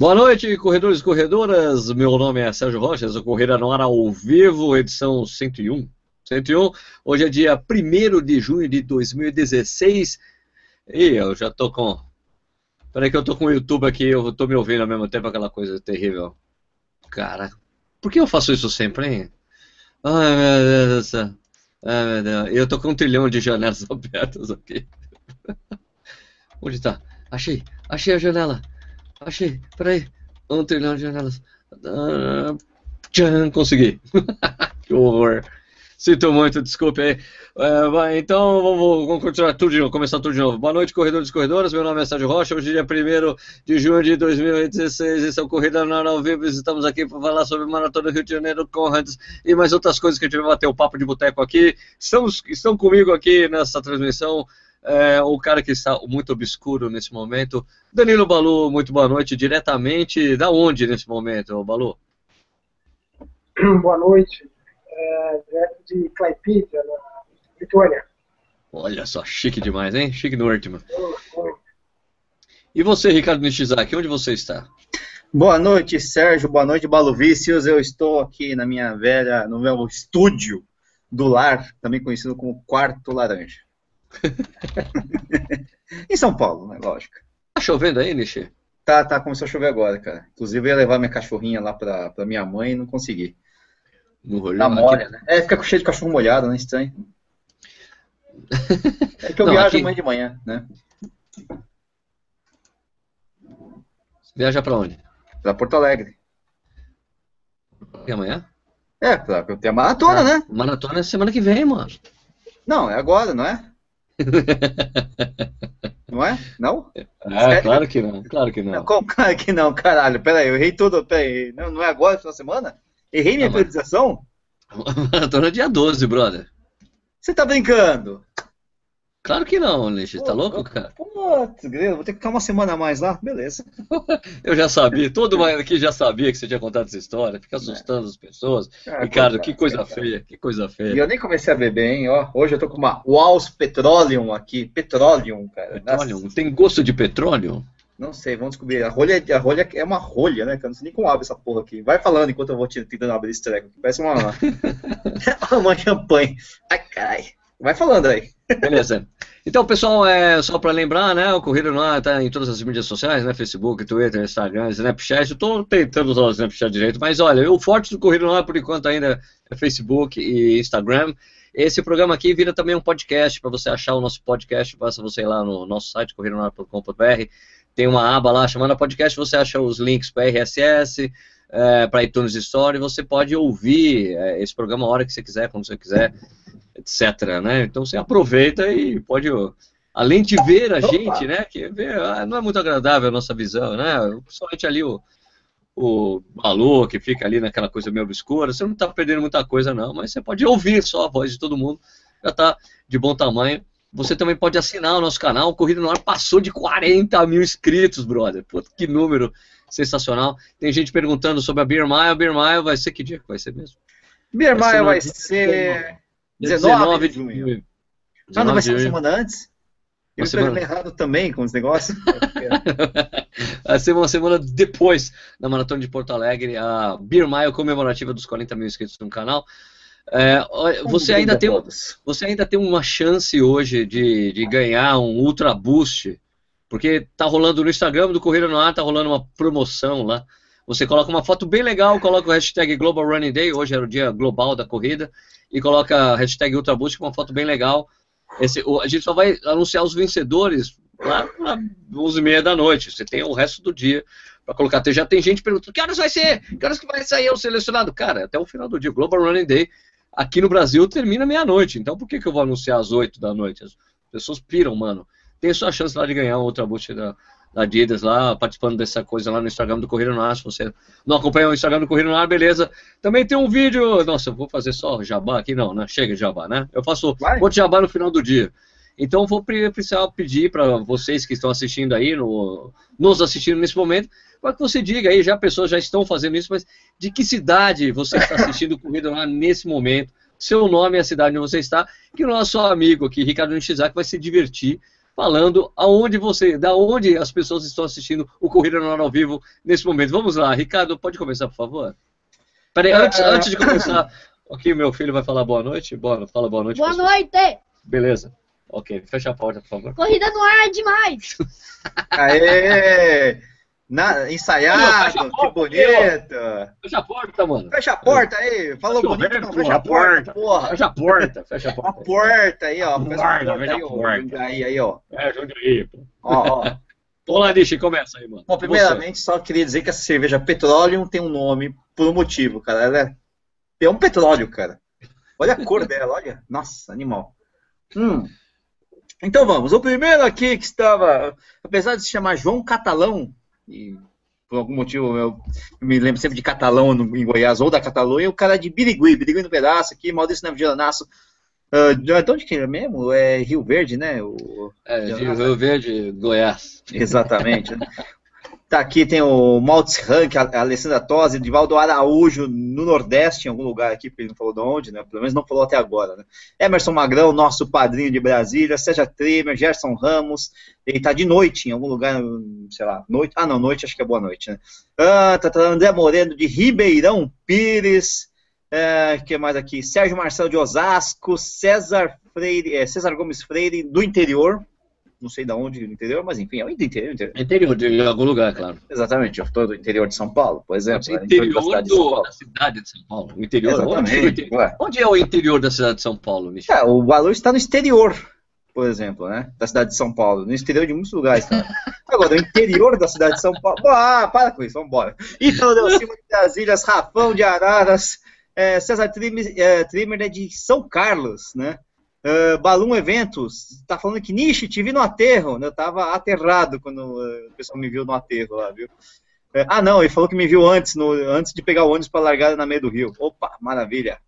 Boa noite, corredores e corredoras. Meu nome é Sérgio Rocha, essa corrida no ar ao vivo, edição 101. 101. Hoje é dia 1 de junho de 2016. E eu já tô com. Peraí que eu tô com o YouTube aqui, eu tô me ouvindo ao mesmo tempo, aquela coisa terrível. Cara, por que eu faço isso sempre, hein? Ai, meu Deus do céu. Ai, meu Deus. Eu tô com um trilhão de janelas abertas aqui. Onde tá? Achei, achei a janela. Achei, peraí. Um trilhão de janelas. Ah, tchan, consegui. que horror. Sinto muito, desculpe aí. É, então vamos, vamos, continuar tudo de novo, começar tudo de novo. Boa noite, corredores e corredoras. Meu nome é Sérgio Rocha. Hoje é dia 1 de junho de 2016. Esse é o Corrida na ao vivo. Estamos aqui para falar sobre Maratona Rio de Janeiro, Conrads e mais outras coisas que a gente vai bater o papo de boteco aqui. Estamos, estão comigo aqui nessa transmissão é, o cara que está muito obscuro nesse momento. Danilo Balu, muito boa noite. Diretamente da onde nesse momento, Balu? Boa noite. É, direto de Klaipėda, na Lituânia. Olha só, chique demais, hein? Chique no último. E você, Ricardo Nishizaki, onde você está? Boa noite, Sérgio. Boa noite, Balu Vícios. Eu estou aqui na minha velha, no meu estúdio do lar, também conhecido como Quarto Laranja. em São Paulo, né? Lógico. Tá chovendo aí, Nishi? Tá, tá, começou a chover agora, cara. Inclusive eu ia levar minha cachorrinha lá pra, pra minha mãe e não consegui. No rolê, Na molha, né? É, fica cheio de cachorro molhado, né? Estranho. É que eu não, viajo aqui... amanhã de manhã, né? Viaja pra onde? Pra Porto Alegre. E amanhã? É, pra eu ter a maratona, ah, né? Maratona é semana que vem, mano. Não, é agora, não é? Não é? Não? Ah, claro que não, claro que não. não como, claro que não, caralho. Pera aí, eu errei tudo. Pera aí. Não, não é agora, final semana? Errei minha periodização? Maratona é dia 12, brother. Você tá brincando? Claro que não, Nish. Tá louco, cara? Putz, grilo, vou ter que ficar uma semana a mais lá. Beleza. eu já sabia, todo mundo aqui já sabia que você tinha contado essa história. Fica assustando é. as pessoas. Ah, Ricardo, que coisa feia, que coisa feia. E eu nem comecei a beber, hein? Ó, hoje eu tô com uma Walls Petroleum aqui. Petroleum, cara. Petroleum? Tem gosto de petróleo? Não sei, vamos descobrir. A rolha, a rolha é uma rolha, né? Que eu não sei nem como abre essa porra aqui. Vai falando enquanto eu vou tentando abrir esse treco. Parece uma, uma champanhe. Ai, caralho. Vai falando aí. Beleza. Então, pessoal, é só para lembrar, né? O Corrida no Ar está em todas as mídias sociais, né? Facebook, Twitter, Instagram, Snapchat. Eu estou tentando usar o Snapchat direito, mas olha, o forte do Corrida no Ar, por enquanto, ainda é Facebook e Instagram. Esse programa aqui vira também um podcast. Para você achar o nosso podcast, basta você ir lá no nosso site, corridonoar.com.br. Tem uma aba lá chamada podcast, você acha os links para RSS, é, para iTunes Store, e você pode ouvir é, esse programa a hora que você quiser, quando você quiser etc. Né? Então você aproveita e pode, além de ver a gente, né? Que ver, ah, não é muito agradável a nossa visão, né? Principalmente ali o, o Balu, que fica ali naquela coisa meio obscura, você não está perdendo muita coisa, não, mas você pode ouvir só a voz de todo mundo, já está de bom tamanho. Você também pode assinar o nosso canal. O Corrida no Ar passou de 40 mil inscritos, brother. Puta, que número sensacional. Tem gente perguntando sobre a Beer Mile. Beer Mile vai ser que dia que vai ser mesmo? Beer Mile vai ser 19 de junho. Ah, não vai ser uma semana antes? Eu semana... errado também com os negócios. vai ser uma semana depois da Maratona de Porto Alegre, a Beer Mile comemorativa dos 40 mil inscritos no canal. É, você, ainda tem, você ainda tem uma chance hoje de, de ganhar um Ultra Boost, porque tá rolando no Instagram do Corrida no Ar, tá rolando uma promoção lá. Você coloca uma foto bem legal, coloca o hashtag Global Running Day, hoje era o dia global da corrida, e coloca a hashtag Ultraboost com uma foto bem legal. Esse, a gente só vai anunciar os vencedores lá às 11h30 da noite. Você tem o resto do dia para colocar. Já tem gente perguntando: que horas vai ser? Que horas que vai sair o selecionado? Cara, até o final do dia. Global Running Day aqui no Brasil termina meia-noite. Então por que, que eu vou anunciar às 8 da noite? As pessoas piram, mano. Tem sua chance lá de ganhar um Ultraboost da, da Adidas lá, participando dessa coisa lá no Instagram do Corrida no Ar. Se você não acompanha o Instagram do Corrida no Ar, beleza. Também tem um vídeo. Nossa, eu vou fazer só jabá aqui, não, né? Chega de jabá, né? Eu faço outro jabá no final do dia. Então vou precisar pedir para vocês que estão assistindo aí, no, nos assistindo nesse momento, para que você diga aí, já pessoas já estão fazendo isso, mas de que cidade você está assistindo o Corrida Ar nesse momento, seu nome e a cidade onde você está, que o nosso amigo aqui, Ricardo Nishizaki, vai se divertir falando aonde você, da onde as pessoas estão assistindo o Corrida no Ar ao vivo nesse momento. Vamos lá, Ricardo, pode começar, por favor? Peraí, antes, uh... antes de começar, aqui meu filho vai falar boa noite. Boa, fala boa noite. Boa pessoal. noite! Beleza. Ok, fecha a porta, por favor. Corrida no ar é demais! Aê! Na, ensaiado, que bonito. Fecha a porta, mano. Fecha a porta aí. Falou bonito, ver, não, fecha a porta. Porra. Fecha a porta, fecha a porta. A porta aí, ó. Fecha a porta, fecha a porta. Aí, aí, ó. É, Jundiaí, pô. Ó, ó. Olá, Nishi, começa aí, mano. Bom, primeiramente, Você. só queria dizer que essa cerveja Petroleum tem um nome por um motivo, cara. Ela é, é um petróleo, cara. Olha a cor dela, olha. Nossa, animal. Hum. Então vamos. O primeiro aqui que estava, apesar de se chamar João Catalão, e por algum motivo eu me lembro sempre de Catalão no, em Goiás ou da Catalunha, o cara de Birigui, Birigui no pedaço aqui, Maurício Navigianaço. Uh, de onde que é mesmo? É Rio Verde, né? O, é, Rio Verde, Goiás. Exatamente. Tá aqui, tem o Maltz Rank, a Alessandra Tosi, Divaldo Araújo, no Nordeste, em algum lugar aqui, porque ele não falou de onde, né? Pelo menos não falou até agora, né? Emerson Magrão, nosso padrinho de Brasília, Sérgio Tremer, Gerson Ramos, ele tá de noite em algum lugar, sei lá, noite, ah não, noite, acho que é boa noite, né? Ah, tá, tá, André Moreno de Ribeirão Pires, é, que mais aqui? Sérgio Marcelo de Osasco, César Freire, é, César Gomes Freire, do interior, não sei de onde no interior, mas enfim, é o interior. Interior, interior de algum lugar, claro. Exatamente, eu estou do interior de São Paulo, por exemplo. É interior da cidade, do, da cidade de São Paulo. O interior, onde, o interior onde, é o interior da cidade de São Paulo, Michel? É, o valor está no exterior, por exemplo, né? Da cidade de São Paulo. No exterior de muitos lugares. Agora, no interior da cidade de São Paulo. Ah, para com isso, vamos embora. Então, deu cima das ilhas, Rafão de Araras. É, César é, Trimmer é de São Carlos, né? Uh, Balloon Eventos, tá falando que Nishi, te vi no aterro. Eu tava aterrado quando uh, o pessoal me viu no aterro lá, viu? Uh, ah, não, ele falou que me viu antes, no, antes de pegar o ônibus para largada na meio do rio. Opa, maravilha.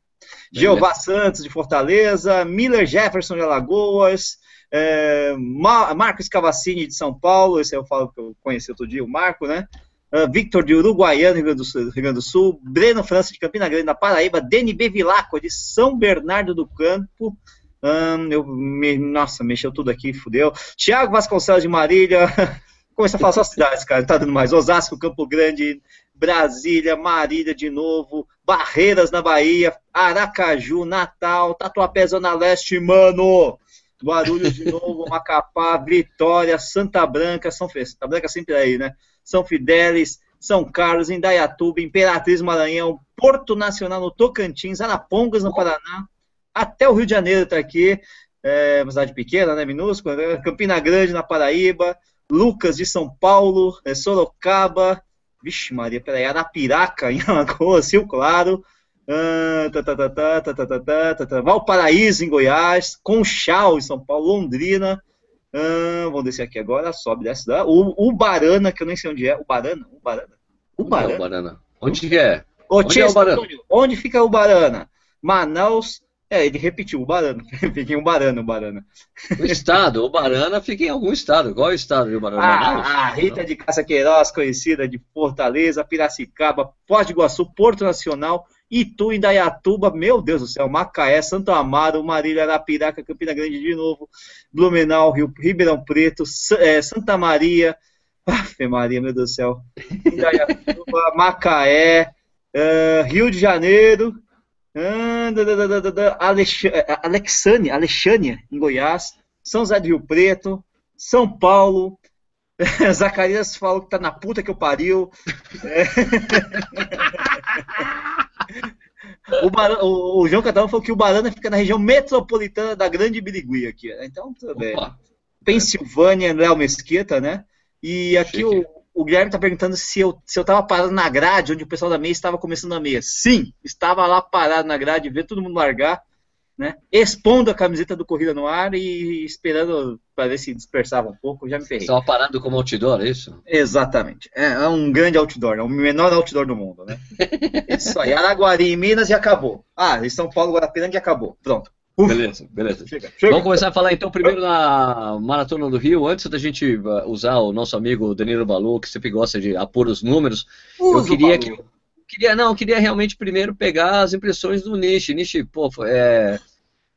Jeová Santos de Fortaleza, Miller Jefferson de Alagoas, é, Marcos Cavassini de São Paulo, esse eu falo que eu conheci outro dia, o Marco, né? Uh, Victor de Uruguaiana, Rio Grande, do Sul, Rio Grande do Sul, Breno França de Campina Grande, da Paraíba, DNB Vilaco de São Bernardo do Campo, Hum, eu me, nossa, mexeu tudo aqui, fudeu. Tiago Vasconcelos de Marília. Começa a falar só cidades, cara. Tá dando mais. Osasco, Campo Grande, Brasília, Marília de novo, Barreiras na Bahia, Aracaju, Natal, Tatuapé, Zona Leste, mano. Guarulhos de novo, Macapá, Vitória, Santa Branca, São Feliz. Santa Branca sempre aí, né? São Fidélis, São Carlos, Indaiatuba, Imperatriz Maranhão, Porto Nacional no Tocantins, Arapongas no Paraná, até o Rio de Janeiro está aqui, é uma cidade pequena, né, minúscula, né? Campina Grande, na Paraíba, Lucas de São Paulo, é, Sorocaba, vixe Maria, peraí, Arapiraca, em Alagoas, Rio Claro, Valparaíso, em Goiás, Conchal, em São Paulo, Londrina, vamos descer aqui agora, sobe, desce, dá. O, o Barana, que eu nem sei onde é, o Barana, o Barana, o Barana. É? Onde que é? Onde, é o Barana? onde fica o Barana? Manaus, é, ele repetiu, o Barana. fica em Ubarana, o Barana. O estado, o Barana fica em algum estado. Qual é o estado de Ubarana? Ah, a Rita de Caça Queiroz, conhecida de Fortaleza, Piracicaba, Foz do Iguaçu, Porto Nacional, Itu, Indaiatuba, meu Deus do céu, Macaé, Santo Amaro, Marília, Arapiraca, Campina Grande de novo, Blumenau, Rio, Ribeirão Preto, é, Santa Maria, Afe Maria, meu Deus do céu, Indaiatuba, Macaé, uh, Rio de Janeiro, Alexânia, Alexânia, em Goiás, São José do Rio Preto, São Paulo, Zacarias falou que tá na puta que eu pariu. É. O, Bar... o, João Catalão falou que o Barana fica na região metropolitana da Grande Birigui aqui. Então, tudo bem. Pensilvânia, Léo Mesquita, né? E aqui o, o Guilherme está perguntando se eu se eu estava parado na grade, onde o pessoal da meia estava começando a meia. Sim, estava lá parado na grade, vendo todo mundo largar, né? Expondo a camiseta do Corrida no Ar e esperando para ver se dispersava um pouco. Já me ferrei. Estava parado como outdoor, é isso? Exatamente. É, é um grande outdoor, é o menor outdoor do mundo, né? isso aí. Araguari, Minas e acabou. Ah, em São Paulo, Guarapiranga e acabou. Pronto. Beleza, beleza. Chega, chega. Vamos começar a falar então primeiro na Maratona do Rio. Antes da gente uh, usar o nosso amigo Danilo Balu, que sempre gosta de apor os números, Uso eu queria que. Queria, não, queria realmente primeiro pegar as impressões do Nishi. Nishi, pô, é,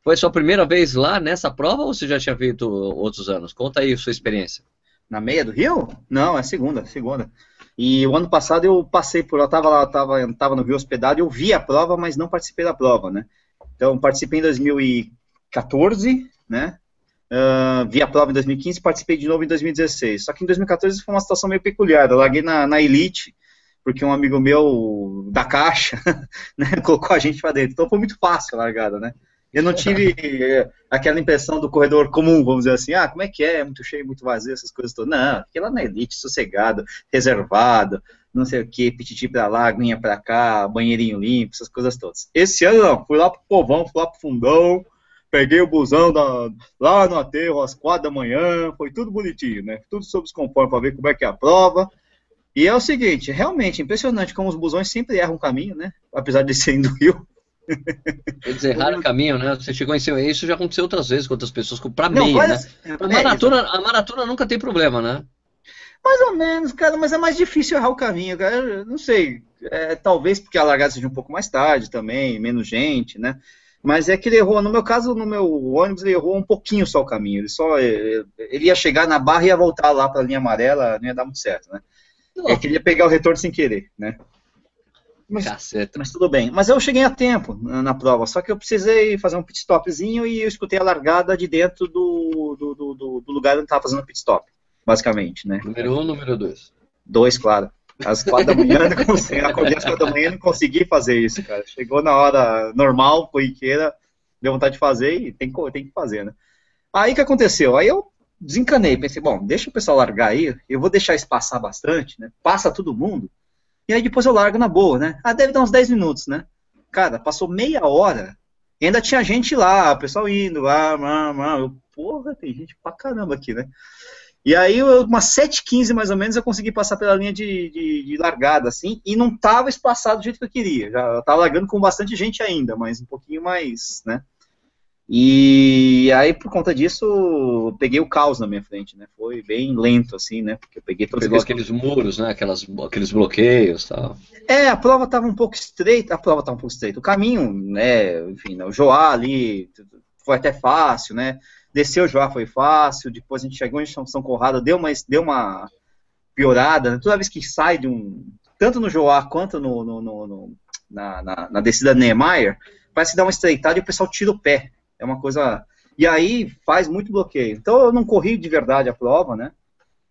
Foi a sua primeira vez lá nessa prova ou você já tinha feito outros anos? Conta aí a sua experiência. Na meia do Rio? Não, é segunda, segunda. E o ano passado eu passei por lá, tava lá, tava, tava no Rio hospedado, eu vi a prova, mas não participei da prova, né? Então, participei em 2014, né? Uh, vi a prova em 2015 participei de novo em 2016. Só que em 2014 foi uma situação meio peculiar. Eu larguei na, na Elite, porque um amigo meu da Caixa né, colocou a gente para dentro. Então foi muito fácil a largada, né? Eu não tive aquela impressão do corredor comum, vamos dizer assim, ah, como é que é, muito cheio, muito vazio, essas coisas todas. Não, fiquei lá na elite, sossegado, reservado, não sei o que, pititi pra lá, aguinha pra cá, banheirinho limpo, essas coisas todas. Esse ano não, fui lá pro povão, fui lá pro fundão, peguei o busão da, lá no aterro às quatro da manhã, foi tudo bonitinho, né? Tudo sob os conformes para ver como é que é a prova. E é o seguinte, realmente impressionante como os busões sempre erram o caminho, né? Apesar de serem do Rio. Eles erraram o caminho, né? Você chegou em cima. Isso já aconteceu outras vezes com outras pessoas, para meia, né? A maratona, a maratona nunca tem problema, né? Mais ou menos, cara, mas é mais difícil errar o caminho, cara. Eu não sei. É, talvez porque a largada seja um pouco mais tarde também, menos gente, né? Mas é que ele errou, no meu caso, no meu ônibus, ele errou um pouquinho só o caminho. Ele só ele ia chegar na barra e ia voltar lá para a linha amarela, não ia dar muito certo, né? É que ele ia pegar o retorno sem querer, né? Mas, mas, tudo bem. Mas eu cheguei a tempo na, na, prova, só que eu precisei fazer um pit stopzinho e eu escutei a largada de dentro do, do, do, do lugar onde estava fazendo pit stop, basicamente, né? Número um, número dois. Dois, claro. Às quatro da manhã, não consegui, acordei às quatro da manhã e não consegui fazer isso, cara. Chegou na hora normal, corriqueira, deu vontade de fazer e tem, tem que fazer, né? Aí o que aconteceu? Aí eu desencanei, pensei, bom, deixa o pessoal largar aí, eu vou deixar isso passar bastante, né? Passa todo mundo, e aí depois eu largo na boa, né? Ah, deve dar uns 10 minutos, né? Cara, passou meia hora e ainda tinha gente lá, o pessoal indo, ah, ah, ah. Eu, porra, tem gente pra caramba aqui, né? E aí, umas 7h15 mais ou menos, eu consegui passar pela linha de, de, de, largada, assim, e não tava espaçado do jeito que eu queria. Já eu tava largando com bastante gente ainda, mas um pouquinho mais, né? E aí, por conta disso, peguei o caos na minha frente, né? Foi bem lento, assim, né? Porque eu peguei todos Pegou aqueles muros, né? Aquelas, aqueles bloqueios e tal. É, a prova estava um pouco estreita, a prova estava um pouco estreita. O caminho, né? Enfim, né, o Joá ali foi até fácil, né? Desceu o Joá foi fácil, depois a gente chegou em São Conrado, deu uma, deu uma piorada. Toda vez que sai de um. Tanto no Joá quanto no, no, no, no na, na, na descida Niemeyer, parece que dá uma estreitada e o pessoal tira o pé. É uma coisa. E aí faz muito bloqueio. Então eu não corri de verdade a prova, né?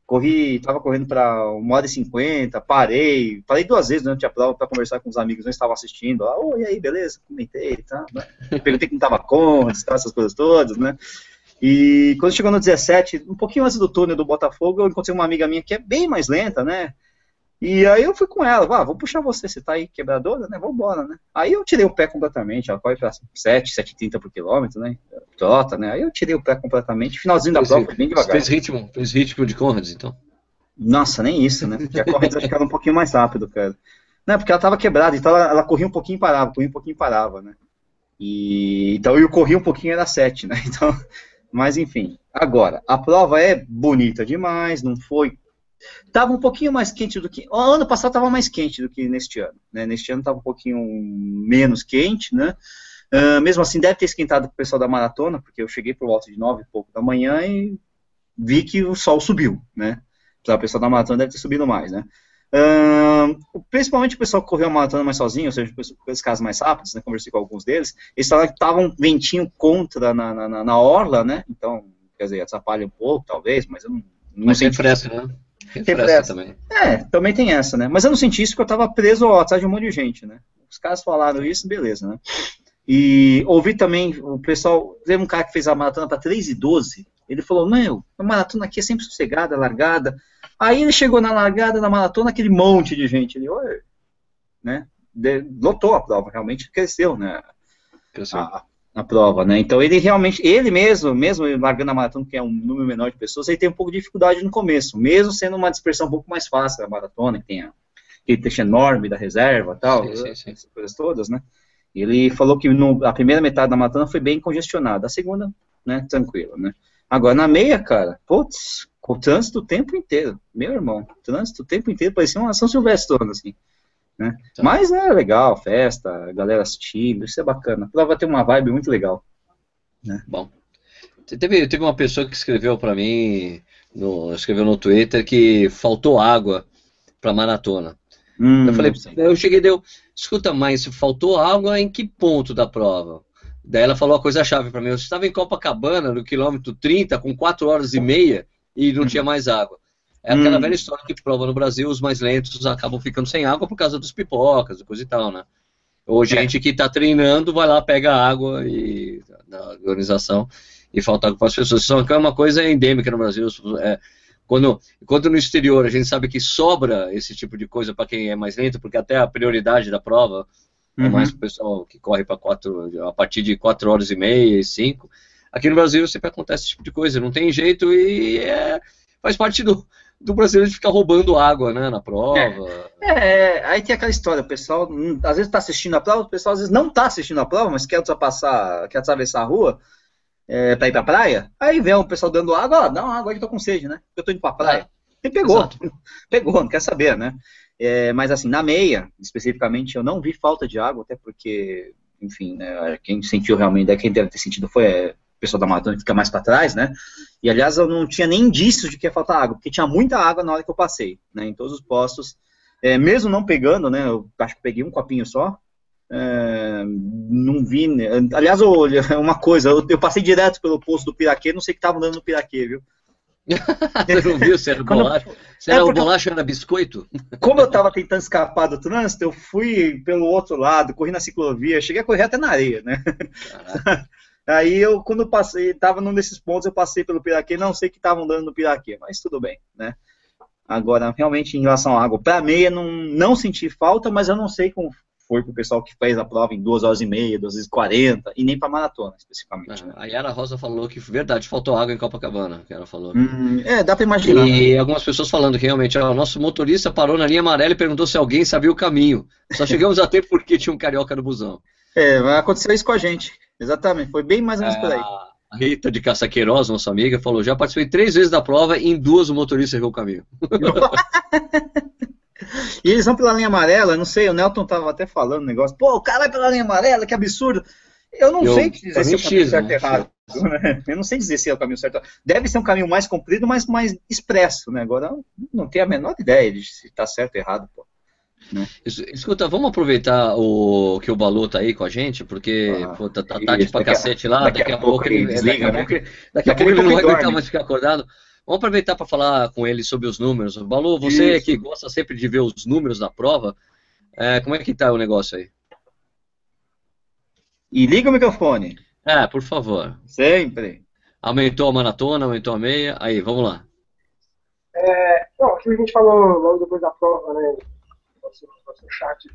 Corri, estava correndo para uma hora e cinquenta, parei, parei duas vezes durante a prova para conversar com os amigos, não estavam assistindo. Ah, oi, aí, beleza? Comentei, tá? Perguntei quem estava com, essas coisas todas, né? E quando chegou no 17, um pouquinho antes do túnel do Botafogo, eu encontrei uma amiga minha que é bem mais lenta, né? E aí eu fui com ela, ah, vou puxar você, você tá aí quebradora, né? Vambora, né? Aí eu tirei o pé completamente, ela corre pra 7, 7,30 por quilômetro, né? Trota, né? Aí eu tirei o pé completamente, finalzinho da prova, bem devagar. Fez ritmo, fez ritmo de Conrads, então? Nossa, nem isso, né? Porque a Conrads acho que era um pouquinho mais rápido, cara. Não, porque ela tava quebrada, então ela, ela corria um pouquinho e parava, corria um pouquinho e parava, né? E, então eu corri um pouquinho era 7, né? Então, mas enfim. Agora, a prova é bonita demais, não foi Estava um pouquinho mais quente do que. Ano passado estava mais quente do que neste ano. Né? Neste ano estava um pouquinho menos quente, né? Uh, mesmo assim, deve ter esquentado para o pessoal da maratona, porque eu cheguei por volta de nove e pouco da manhã e vi que o sol subiu, né? O pessoal da maratona deve ter subido mais, né? Uh, principalmente o pessoal que correu a maratona mais sozinho, ou seja, os casos mais rápidos, né? Conversei com alguns deles, eles estavam ventinho contra na, na, na, orla, né? Então, quer dizer, atrapalha um pouco, talvez, mas eu não, não mas senti. Fresco, né? Refresca também. É, também tem essa, né? Mas eu não senti isso porque eu tava preso ó, atrás de um monte de gente, né? Os caras falaram isso, beleza, né? E ouvi também, o pessoal, teve um cara que fez a maratona para 3 e 12, ele falou, meu, a maratona aqui é sempre sossegada, largada. Aí ele chegou na largada da maratona, aquele monte de gente, ele, Oi, né? De, lotou a prova, realmente cresceu, né? Cresceu. A, na prova, né? Então ele realmente, ele mesmo, mesmo largando a maratona, que é um número menor de pessoas, ele tem um pouco de dificuldade no começo, mesmo sendo uma dispersão um pouco mais fácil da maratona, que tem a, aquele trecho enorme da reserva tal, sim, sim, sim. essas coisas todas, né? Ele falou que no, a primeira metade da maratona foi bem congestionada, a segunda, né, tranquila, né? Agora na meia, cara, putz, com trânsito o tempo inteiro, meu irmão, trânsito o tempo inteiro, parecia uma São Silvestre toda, assim. Né? Tá. Mas é legal, festa, galera assistindo, isso é bacana. Ela vai ter uma vibe muito legal. Né? Bom. Teve, teve uma pessoa que escreveu para mim, no, escreveu no Twitter que faltou água para maratona. Hum, eu falei, eu cheguei e deu, escuta, mas faltou água em que ponto da prova? Daí ela falou a coisa-chave para mim, eu estava em Copacabana, no quilômetro 30, com 4 horas e meia, e não tinha mais água. É aquela hum. velha história que prova no Brasil, os mais lentos acabam ficando sem água por causa dos pipocas e coisa e tal, né? Ou é. gente que está treinando vai lá, pega água e, na organização e falta água para as pessoas. Isso é uma coisa endêmica no Brasil. É, quando, quando no exterior a gente sabe que sobra esse tipo de coisa para quem é mais lento, porque até a prioridade da prova uhum. é mais para o pessoal que corre para quatro, a partir de 4 horas e meia e 5. Aqui no Brasil sempre acontece esse tipo de coisa, não tem jeito e é, faz parte do, do brasileiro de ficar roubando água, né, na prova. É, é aí tem aquela história, o pessoal hum, às vezes está assistindo a prova, o pessoal às vezes não está assistindo a prova, mas quer ultrapassar, quer atravessar a rua é, para ir para a praia, aí vem o pessoal dando água, ó, dá uma água que eu tô com sede, né, eu tô indo para a praia. É, e pegou, exato. pegou, não quer saber, né. É, mas assim, na meia, especificamente, eu não vi falta de água, até porque, enfim, né, quem sentiu realmente, quem deve ter sentido foi é, pessoal da maratona fica mais para trás, né? E aliás, eu não tinha nem indícios de que ia faltar água, porque tinha muita água na hora que eu passei, né? Em todos os postos. É, mesmo não pegando, né? Eu acho que peguei um copinho só. É, não vi. Né? Aliás, olha, uma coisa, eu, eu, passei direto pelo posto do Piraquê, não sei o que tava dando no Piraquê, viu? Você não viu se era bolacha? Se era é bolacha era biscoito? Como eu tava tentando escapar do trânsito, eu fui pelo outro lado, corri na ciclovia, cheguei a correr até na areia, né? Aí eu, quando passei, estava num desses pontos, eu passei pelo Piraquê, não sei o que estavam dando no Piraquê, mas tudo bem, né? Agora, realmente, em relação à água, para meia, não, não senti falta, mas eu não sei como foi para o pessoal que fez a prova em 2 horas e meia, 2 horas e 40, e nem para maratona, especificamente. Ah, né? A Yara Rosa falou que, verdade, faltou água em Copacabana, que ela falou. Hum, é, dá para imaginar. E né? algumas pessoas falando que realmente, ó, o nosso motorista parou na linha amarela e perguntou se alguém sabia o caminho. Só chegamos a tempo porque tinha um carioca no busão. É, aconteceu isso com a gente. Exatamente, foi bem mais ou menos é, por aí. A Rita de Caçaqueiroz, nossa amiga, falou: já participei três vezes da prova e em duas o motorista errou o caminho. e eles vão pela linha amarela, não sei, o Nelton tava até falando um negócio, pô, o cara vai pela linha amarela, que absurdo. Eu não eu, sei dizer se é o caminho certo ou né? errado. Né? Eu não sei dizer se é o caminho certo. Deve ser um caminho mais comprido, mas mais expresso, né? Agora não tenho a menor ideia de se está certo ou errado, pô. Né? Escuta, vamos aproveitar o que o Balu tá aí com a gente, porque ah, pô, tá, tá tarde pra cacete lá, daqui, daqui a, pouco ele desliga, daqui, né? daqui a pouco ele não vai aguentar mais ficar acordado. Vamos aproveitar para falar com ele sobre os números. Balu, você Isso. que gosta sempre de ver os números da prova, é, como é que tá o negócio aí? E liga o microfone. É, por favor. Sempre. Aumentou a maratona, aumentou a meia. Aí, vamos lá. É, aquilo que a gente falou logo depois da prova, né? Nosso, nosso chat.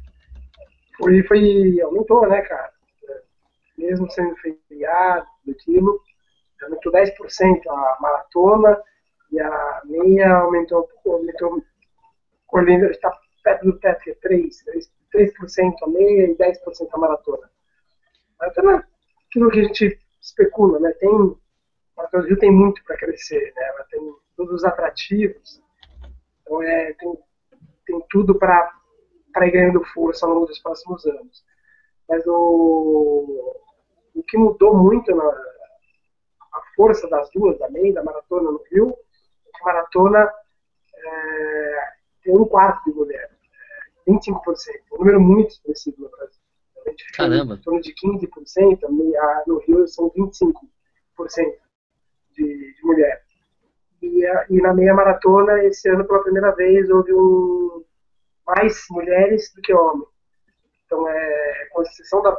Foi, foi, aumentou, né, cara? Mesmo sendo feriado, aquilo, aumentou 10% a maratona e a meia aumentou, aumentou Orlando está perto do teto, que é 3, 3%, 3% a meia e 10% a maratona. Maratona é aquilo que a gente especula, né? Tem, a Maratona do Rio tem muito para crescer, né? Ela tem todos os atrativos, então é, tem, tem tudo para para ir ganhando força ao longo dos próximos anos. Mas o, o que mudou muito na a força das duas, da meia da maratona no Rio, é que a maratona é, tem um quarto de mulher, é, 25%, um número muito expressivo no Brasil. A gente fica Caramba. em torno de 15%, a, no Rio são 25% de, de mulher. E, a, e na meia maratona, esse ano, pela primeira vez, houve um, mais mulheres do que homens. Então, é, com exceção da,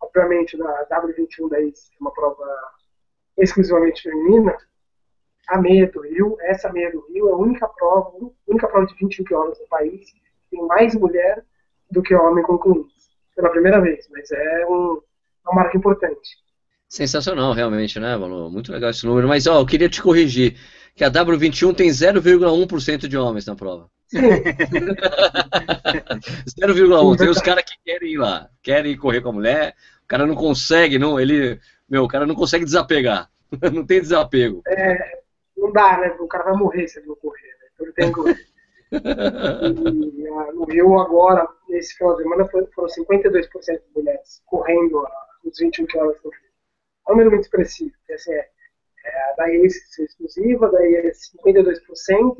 obviamente, da W21 daí, é uma prova exclusivamente feminina, a meia do Rio, essa meia do Rio é a única prova, única prova de 21 quilômetros do país que tem mais mulher do que homem concluindo. Pela primeira vez, mas é um, uma marca importante. Sensacional, realmente, né, Valor? Muito legal esse número. Mas, ó, eu queria te corrigir que a W21 tem 0,1% de homens na prova. 0,1. Tem os caras que querem ir lá, querem correr com a mulher, o cara não consegue, não, ele, meu, o cara não consegue desapegar, não tem desapego. É, não dá, né? O cara vai morrer se ele não correr, né? Então ele tem que correr. e, a, no Rio agora, nesse final de semana, foram 52% de mulheres correndo os 21 km Rio. É um número muito expressivo. Assim, é, é, da IACE exclusiva, daí é 52%,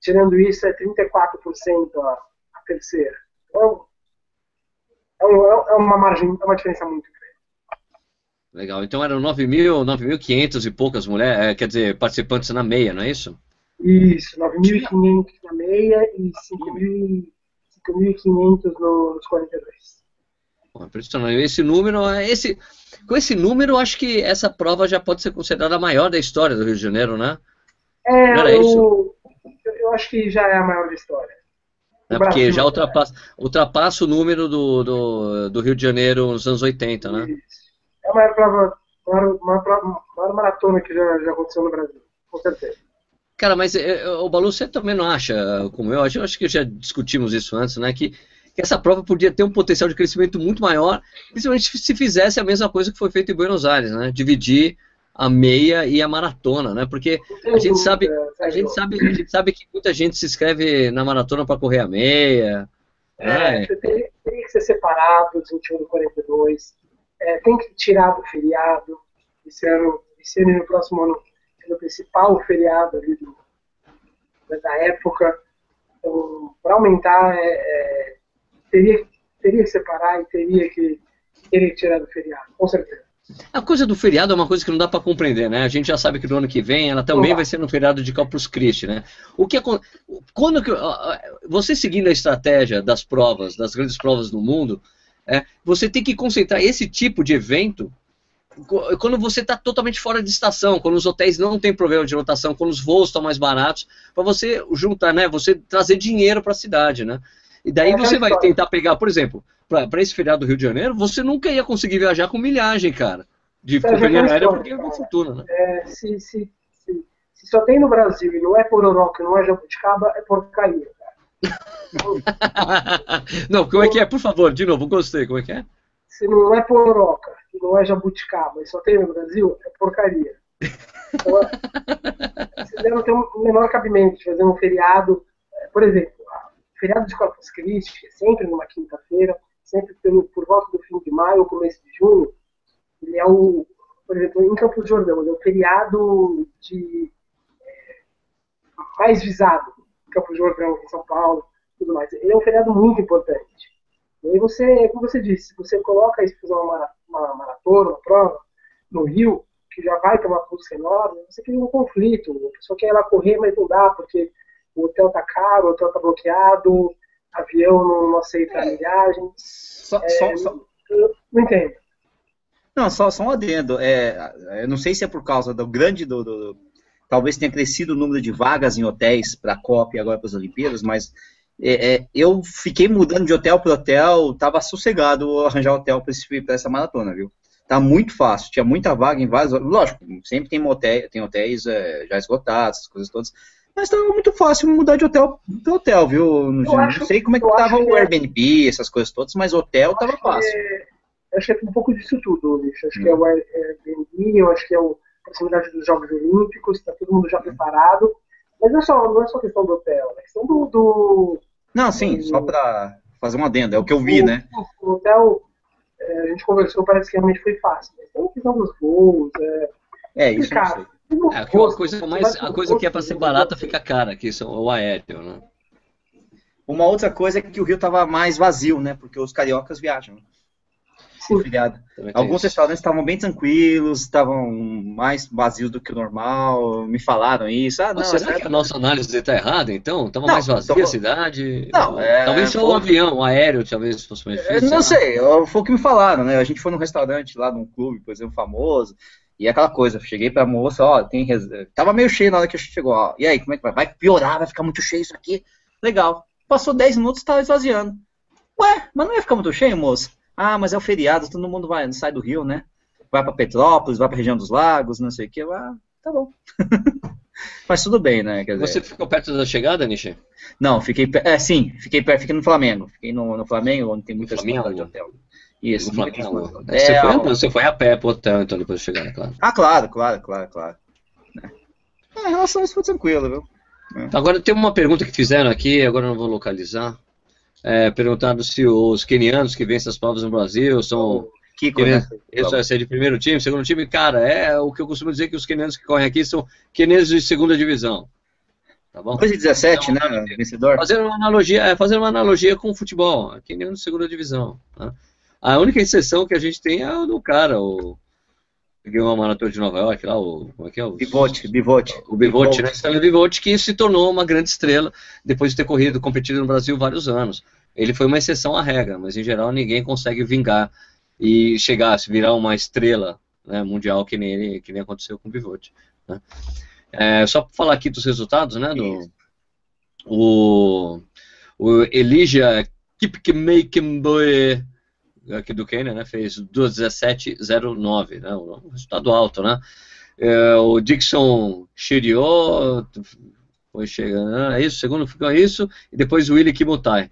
tirando isso é 34% a, a terceira. Então, é, é, uma margem, é uma diferença muito grande. Legal, então eram 9.500 e poucas mulheres, é, quer dizer, participantes na meia, não é isso? Isso, 9.500 na meia e 5.500 nos 42. Impressionante. Esse número, é, esse, com esse número, acho que essa prova já pode ser considerada a maior da história do Rio de Janeiro, né? É, Não eu, eu acho que já é a maior da história. É porque já ultrapassa, ultrapassa o número do, do, do, Rio de Janeiro nos anos 80, né? Isso. É a maior prova, maior, maior, maior maratona que já, já aconteceu no Brasil, com certeza. Cara, mas é, o Balu, você também não acha, como eu, acho, acho que já discutimos isso antes, né? Que que essa prova podia ter um potencial de crescimento muito maior, principalmente se fizesse a mesma coisa que foi feito em Buenos Aires, né? Dividir a meia e a maratona, né? Porque a gente sabe, a gente sabe, a gente sabe que muita gente se inscreve na maratona para correr a meia. É, né? teria, teria, que ser separado os 21 do 42. É, tem que tirar do feriado. Esse ano, esse ano e no próximo ano sendo o principal feriado ali do, da época. Então, para aumentar é, é teria, teria que separar e teria que, teria que tirar do feriado, com certeza. A coisa do feriado é uma coisa que não dá para compreender, né? A gente já sabe que no ano que vem ela também vai ser no feriado de Corpus Christi, né? O que quando você seguindo a estratégia das provas, das grandes provas do mundo, é, você tem que concentrar esse tipo de evento quando você está totalmente fora de estação, quando os hotéis não têm problema de lotação, quando os voos estão mais baratos, para você juntar, né? Você trazer dinheiro para a cidade, né? E daí é você vai história. tentar pegar, por exemplo, para esse feriado do Rio de Janeiro, você nunca ia conseguir viajar com milhagem, cara. De é, companhia aérea porque é uma fortuna, né? É, se, se, se, se, só tem no Brasil e não é Pororoca, não é Jabuticaba, é porcaria, não, como é que é? Por favor, de novo, gostei. Como é que é? Se não é Pororoca, não é Jabuticaba e só tem no Brasil, é porcaria. Então, você não tem o menor cabimento de fazer um feriado. Por exemplo, feriado de Corpus Christi, é sempre numa quinta-feira, sempre pelo, por volta do fim de maio ou começo de junho, ele é o, por exemplo, em Campos Jordão, ele é o feriado de, é, mais visado Campos Jordão, em São Paulo, tudo mais. Ele é um feriado muito importante. E aí você, como você disse, você coloca isso para uma, uma maratona, uma prova, no Rio, que já vai ter uma força enorme, você cria um conflito. A pessoa quer ir lá correr, mas não dá, porque o hotel tá caro, o hotel tá bloqueado, avião não, não aceita a milhagem. Só, é, só, só... Não entendo. Não, só, só um adendo. É, eu não sei se é por causa do grande. Do, do talvez tenha crescido o número de vagas em hotéis para a Copa e agora para as Olimpíadas, mas é, é, eu fiquei mudando de hotel para hotel, tava sossegado arranjar hotel para essa maratona, viu? Tá muito fácil, tinha muita vaga em vários. Lógico, sempre tem, motel, tem hotéis é, já esgotados, essas coisas todas. Mas estava muito fácil mudar de hotel para hotel, viu? Não, acho, sei como é que estava o é- Airbnb, essas coisas todas, mas hotel estava fácil. É, eu acho que é um pouco disso tudo, bicho. Acho hum. que é o Airbnb, eu acho que é a proximidade dos Jogos Olímpicos, está todo mundo já preparado. Mas não é só, não é só questão do hotel, é questão do. do não, sim, do, só para fazer um adendo, é o que eu vi, o, né? O hotel, é, a gente conversou, parece que realmente foi fácil. Mas tem a questão dos voos, é, é isso não sei. É, a coisa, mais, a coisa que é para ser barata fica cara, que são o aéreo, né? Uma outra coisa é que o Rio estava mais vazio, né? Porque os cariocas viajam. Feriado. Alguns restaurantes estavam bem tranquilos, estavam mais vazios do que o normal. Me falaram isso. Ah, não, será que a nossa análise está errada, então? Estava mais vazia tô... a cidade? Não, é... Talvez só o avião, o aéreo, talvez fosse mais é, difícil. Não sei, foi o que me falaram, né? A gente foi num restaurante lá num clube, por exemplo, famoso. E é aquela coisa, cheguei pra moça, ó, tem res... tava meio cheio na hora que a gente chegou, ó. E aí, como é que vai? Vai piorar, vai ficar muito cheio isso aqui? Legal. Passou 10 minutos, tava esvaziando. Ué, mas não ia ficar muito cheio, moça? Ah, mas é o feriado, todo mundo vai, sai do Rio, né? Vai para Petrópolis, vai pra região dos lagos, não sei o que. Ah, tá bom. mas tudo bem, né? Quer Você ficou perto da chegada, Nishi? Não, fiquei. É, sim, fiquei perto, fiquei no Flamengo. Fiquei no, no Flamengo, onde tem muitas Flamengo de hotel. Isso. Flamengo. É, você, foi, você foi a pé então, depois de chegar, é claro. Ah, claro, claro, claro, claro. É. em relação a isso foi tranquilo, viu? É. Agora, tem uma pergunta que fizeram aqui, agora eu não vou localizar. É, perguntando se os quenianos que vencem as provas no Brasil são Kiko, Queniano, né? Isso é ser de primeiro time, segundo time, cara, é o que eu costumo dizer que os quenianos que correm aqui são quenianos de segunda divisão. Tá bom? 2017, Então, né? Vencedor. Fazendo uma analogia, é, fazendo uma analogia com o futebol, queniano de segunda divisão. né? A única exceção que a gente tem é o do cara, o ganhou uma maratona de Nova York lá, o como é que é? O, Bivote, Bivote. o Bivote, né? Stanley Bivote, que se tornou uma grande estrela depois de ter corrido, competido no Brasil vários anos. Ele foi uma exceção à regra, mas em geral ninguém consegue vingar e chegar, se virar uma estrela né, mundial que nem, ele, que nem aconteceu com o Bivote. Né? É, só para falar aqui dos resultados, né? Do, o, o Elijah Kipkemeikenboe, aqui do Quênia, né? Fez 2.17.09, né? Um resultado alto, né? É, o Dixon Shirio foi chegando, né? é isso, segundo ficou isso, e depois o Willie Kimutai,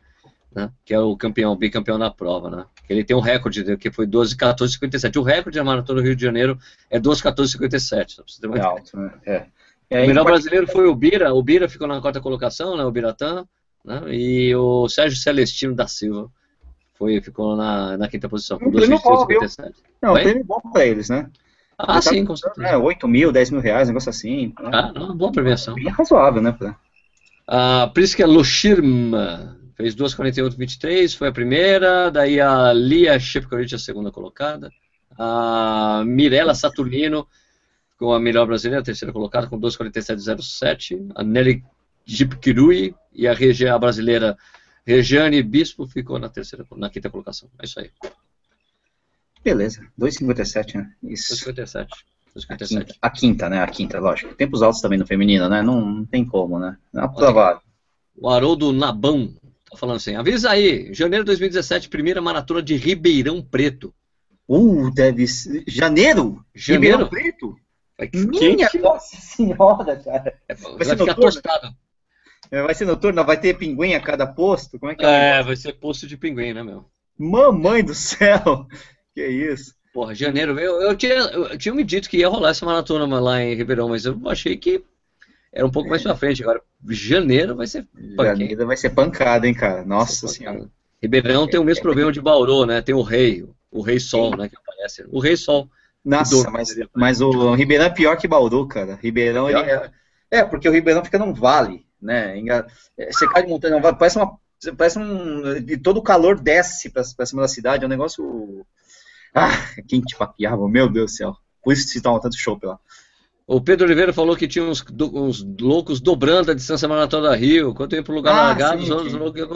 né? Que é o campeão, bicampeão da prova, né? Ele tem um recorde de- que foi 12.14.57. O recorde da maratona do Rio de Janeiro é 12.14.57. só pra você ter uma É alto, né? É. O melhor brasileiro foi o Bira, o Bira ficou na quarta colocação, né, o Biratã, né, e o Sérgio Celestino da Silva foi, ficou na, na quinta posição, com Um prêmio bom, viu? 2,57. Não, um prêmio bom pra eles, né? Ah, sim, com certeza. É, 8 mil, 10 mil reais, negócio assim. né? Ah, não, boa premiação. Bem razoável, né? pra- A Priska Loshirma fez 2,48,23, foi a primeira. Daí a Lia Shepkovic, a segunda colocada. A Mirella Saturnino ficou a melhor brasileira, a terceira colocada, com 2,47,07. A Nelly Jipkirui e a, Regi- a brasileira Regiane Bispo ficou na terceira, na quinta colocação. É isso aí. Beleza, 2,57, né? Isso. 2,57. A 2,57. quinta, a quinta, né? A quinta, lógico. Tempos altos também no feminino, né? Não, não tem como, né? É. O Haroldo Nabão tá falando assim: avisa aí, janeiro de 2017, primeira maratona de Ribeirão Preto. Uh, deve ser. Janeiro? Janeiro? Ribeirão Preto? Vai, Minha nossa senhora, cara. vai, ser ficar noturno? tostado. É, Vai ser noturno, vai ter pinguim a cada posto? Como é que é? É, vai ser posto de pinguim, né, meu? Mamãe do céu! Que isso? Porra, janeiro, eu, eu, tinha, eu tinha me dito que ia rolar essa maratona lá em Ribeirão, mas eu achei que era um pouco mais pra frente. Agora, janeiro vai ser punky. Janeiro vai ser pancada, hein, cara? Nossa senhora. pancada. Ribeirão tem o mesmo problema de Bauru, né? Tem o rei, o rei sol, né, que aparece. O rei sol. Nossa, Dor. mas, mas o Ribeirão é pior que Bauru, cara. Ribeirão, ele é, é, porque o Ribeirão fica num vale, né? Enga- é, Você cai de montanha, parece uma. Parece um. E todo o calor desce pra, pra cima da cidade, é um negócio. Ah, quente pra piava, meu Deus do céu. Por isso que se toma tanto chopp lá. O Pedro Oliveira falou que tinha uns, do- uns loucos dobrando a distância maratona da Rio. Quando eu ia pro lugar Ah, largado, sim, os outros loucos iam.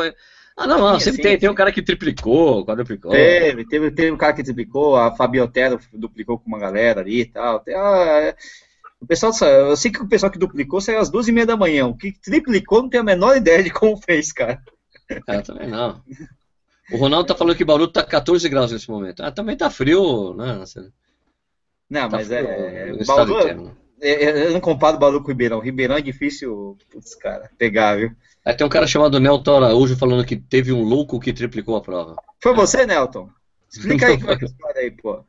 Ah, não, não, Sim, sempre sim, tem. sim. Tem um cara que triplicou, quadruplicou. Teve, teve, teve um cara que duplicou, a Fabiotero duplicou com uma galera ali e tal. Tem, ah, é- o pessoal, eu sei que o pessoal que duplicou saiu às duas e meia da manhã. O que triplicou não tem a menor ideia de como fez, cara. É, também não. O Ronaldo tá falando que Bauru tá 14 graus nesse momento. Ah, também tá frio, né? Não, Tá mas frio é. no estado Bauru, é- é- eu não comparo Bauru com o Ribeirão. Ribeirão é difícil, putz, cara, pegar, viu? Aí tem um cara chamado Nelton Araújo falando que teve um louco que triplicou a prova. Foi você, Nelton? Explica aí qual é a história aí, pô.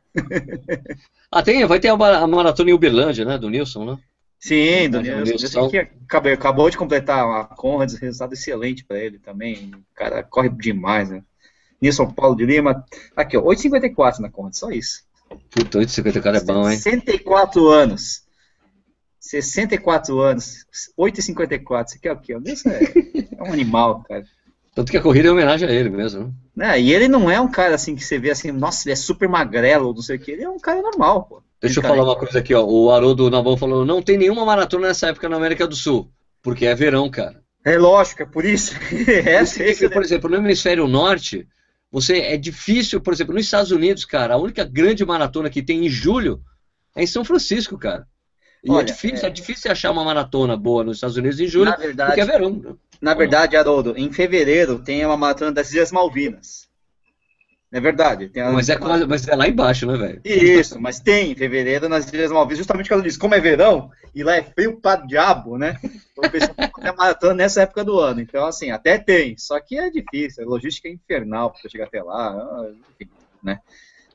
Ah, tem, vai ter a, ma- a maratona em Uberlândia, né? Do Nilson, né? Sim, o eu Nilson- sei que acabou, acabou de completar a Conrads, resultado excelente pra ele também. O cara corre demais, né? Nilson Paulo de Lima. Aqui, ó, 8,54 na Conrads, só isso. Puta, 850 cara é bom, hein? 64 anos. 64 anos. 8,54. Isso aqui é o quê? Isso é, é um animal, cara. Tanto que a corrida é homenagem a ele mesmo, né? Né, E ele não é um cara assim que você vê assim, nossa, ele é super magrelo, ou não sei o que. Ele é um cara normal, pô. Deixa eu Cara, falar uma coisa aqui, ó. O Haroldo Nabão falou: não tem nenhuma maratona nessa época na América do Sul. Porque é verão, cara. É lógico, é por isso. é, Você vê que, por exemplo, no hemisfério norte, você é difícil, por exemplo, nos Estados Unidos, cara, a única grande maratona que tem em julho é em São Francisco, cara. E Olha, é difícil, é- é... difícil achar uma maratona boa nos Estados Unidos em julho, verdade, porque é verão. Na verdade, Haroldo, em fevereiro tem uma maratona das Ilhas Malvinas. É verdade. A- Mas é, quase- mas é lá embaixo, né, velho? Isso, mas tem em fevereiro nas Ilhas Malvinas, justamente por causa disso. Como é verão, e lá é frio pra diabo, né? O pessoal a maratona nessa época do ano. Então, assim, até tem. Só que é difícil, a logística é infernal pra chegar até lá. ah, Enfim, né?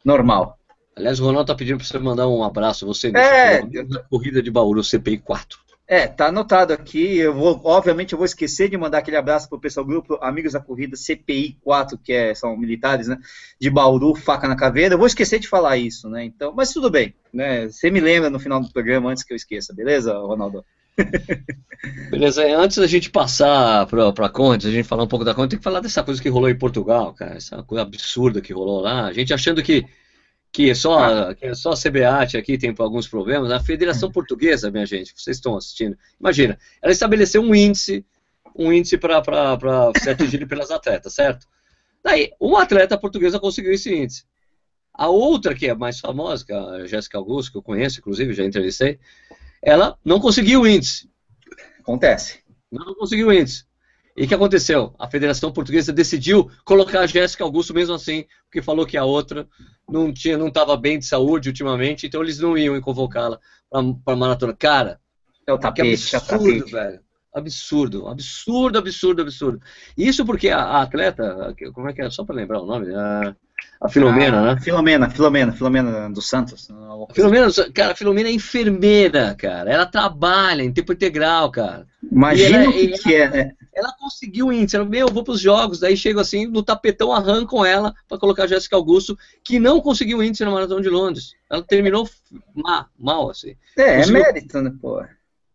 Normal. Aliás, o Ronaldo tá pedindo pra você mandar um abraço, você, É. da corrida de Bauru, CPI 4. É, tá anotado aqui. Eu vou, obviamente, eu vou esquecer de mandar aquele abraço pro pessoal grupo Amigos da Corrida CPI 4, que é, são militares, né? De Bauru, faca na caveira. Eu vou esquecer de falar isso, né? Então, mas tudo bem, né? Você me lembra no final do programa antes que eu esqueça, beleza, Ronaldo? Beleza, antes da gente passar para a Conte, a gente falar um pouco da Conte, tem que falar dessa coisa que rolou em Portugal, cara. Essa coisa absurda que rolou lá. A gente achando que que é só, ah. que é só a CBAT aqui tem alguns problemas, a Federação Portuguesa, minha gente, vocês estão assistindo, imagina, ela estabeleceu um índice, um índice para ser atingido pelas atletas, certo? Daí, uma atleta portuguesa conseguiu esse índice. A outra, que é mais famosa, que é a Jéssica Augusto, que eu conheço, inclusive, já entrevistei, ela não conseguiu o índice. Acontece. Não conseguiu o índice. E o que aconteceu? A Federação Portuguesa decidiu colocar a Jéssica Augusto mesmo assim, porque falou que a outra não tinha, não estava bem de saúde ultimamente, então eles não iam convocá-la para a maratona. Cara, é o tapete, que absurdo, é o tapete. velho. Absurdo, absurdo, absurdo, absurdo. Isso porque a, a atleta, como é que é? Só para lembrar o nome, a, a Filomena, ah, né? Filomena, Filomena, Filomena dos Santos. A Filomena, cara, a Filomena é enfermeira, cara. Ela trabalha em tempo integral, cara. Imagina o que, ela, que é, né? Ela conseguiu o índice. Ela, meu, eu vou pros jogos. Daí chego assim, no tapetão arrancam ela para colocar a Jéssica Augusto, que não conseguiu o índice na Maratona de Londres. Ela terminou mal, mal assim. É, conseguiu... é mérito, né, pô?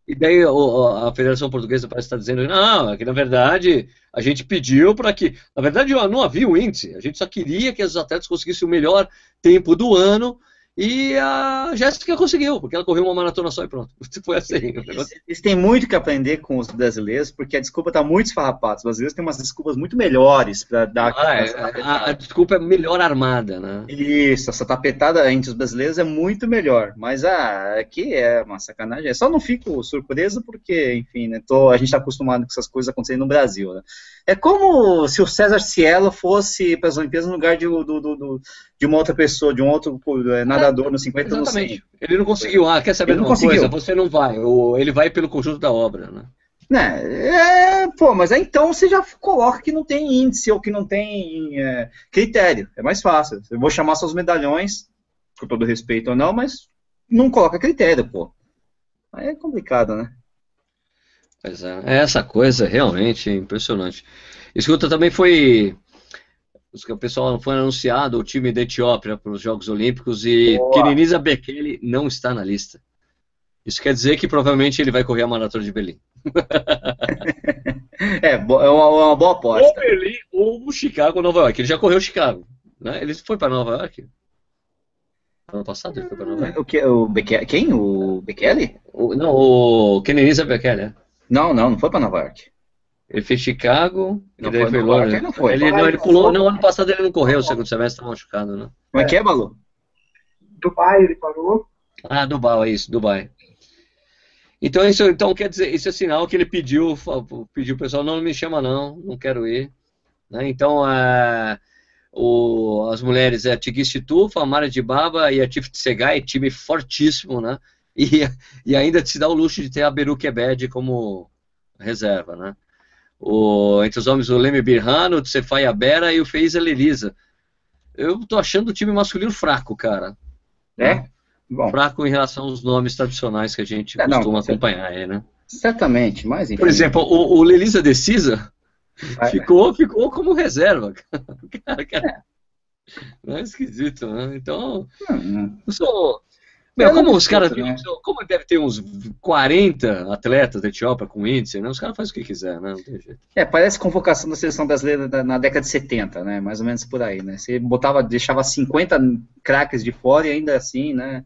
E daí a Federação Portuguesa parece estar dizendo, não, é que na verdade a gente pediu para que. Na verdade não havia o índice, a gente só queria que os atletas conseguissem o melhor tempo do ano e a Jéssica conseguiu, porque ela correu uma maratona só e pronto. Foi assim. Eles, eles têm muito que aprender com os brasileiros, porque a desculpa está muito esfarrapada. Os brasileiros têm umas desculpas muito melhores para dar. Ah, é, a, a, desculpa é melhor armada, né? Isso, essa tapetada entre os brasileiros é muito melhor. Mas ah, aqui é uma sacanagem. Eu só não fico surpreso porque, enfim, né, tô, a gente está acostumado com essas coisas acontecendo no Brasil. Né? É como se o César Cielo fosse para as Olimpíadas no lugar de, do, do, do, de uma outra pessoa, de um outro é, nadador no 50 Exatamente. no 100. Ele não conseguiu. Ah, quer saber de uma coisa? Você não vai. Ele vai pelo conjunto da obra, né? Né, é, pô, mas aí então você já coloca que não tem índice ou que não tem é, critério. É mais fácil. Eu vou chamar seus medalhões, com todo respeito ou não, mas não coloca critério, pô. Aí é complicado, né? Pois é, é essa coisa realmente impressionante. Escuta, também foi. O pessoal foi anunciado o time da Etiópia para os Jogos Olímpicos e Kenenisa Bekele não está na lista. Isso quer dizer que provavelmente ele vai correr a maratona de Berlim. é, é uma, uma, boa aposta. Ou Berlim ou Chicago ou Nova York. Ele já correu Chicago. Né? Ele foi para Nova York. Ano passado ele foi para Nova York. O, que, o Bekele, quem? O Bekele? O, não, o Kenenisa Bekele. É. Não, não, não foi para Nova York. Ele fez Chicago não e daí foi, Ele não foi. Ele, não, ele pulou. Não, ano passado ele não correu, o segundo semestre estava machucado, né? Como é que é, Balu? Dubai ele parou. Ah, Dubai, é isso, Dubai. Então isso então quer dizer, isso é sinal que ele pediu, pediu o pessoal, não, não me chama não, não quero ir. Né? Então é, o, as mulheres é a Tigist Tufa, a Mara de Baba e a Tif Tsegai, time fortíssimo, né? e, e ainda se dá o luxo de ter a Beru Kebed como reserva, né? O, entre os homens, o Leme Birrano, o Tsefai Abera e o Feiza Elisa. Eu tô achando o time masculino fraco, cara. É? Bom. Fraco em relação aos nomes tradicionais que a gente é, costuma não, acompanhar aí, né? Certamente, mas enfim. Por exemplo, o, o Lelisa Decisa ficou, ficou como reserva. Cara, cara, é. é esquisito, né? Então, eu sou meu, como os caras. Né? Como deve ter uns 40 atletas da Etiópia com índice, né? Os caras fazem o que quiser, né? Não tem jeito. É, parece convocação da seleção brasileira na década de 70, né? Mais ou menos por aí, né? Você botava, deixava 50 craques de fora e ainda assim, né?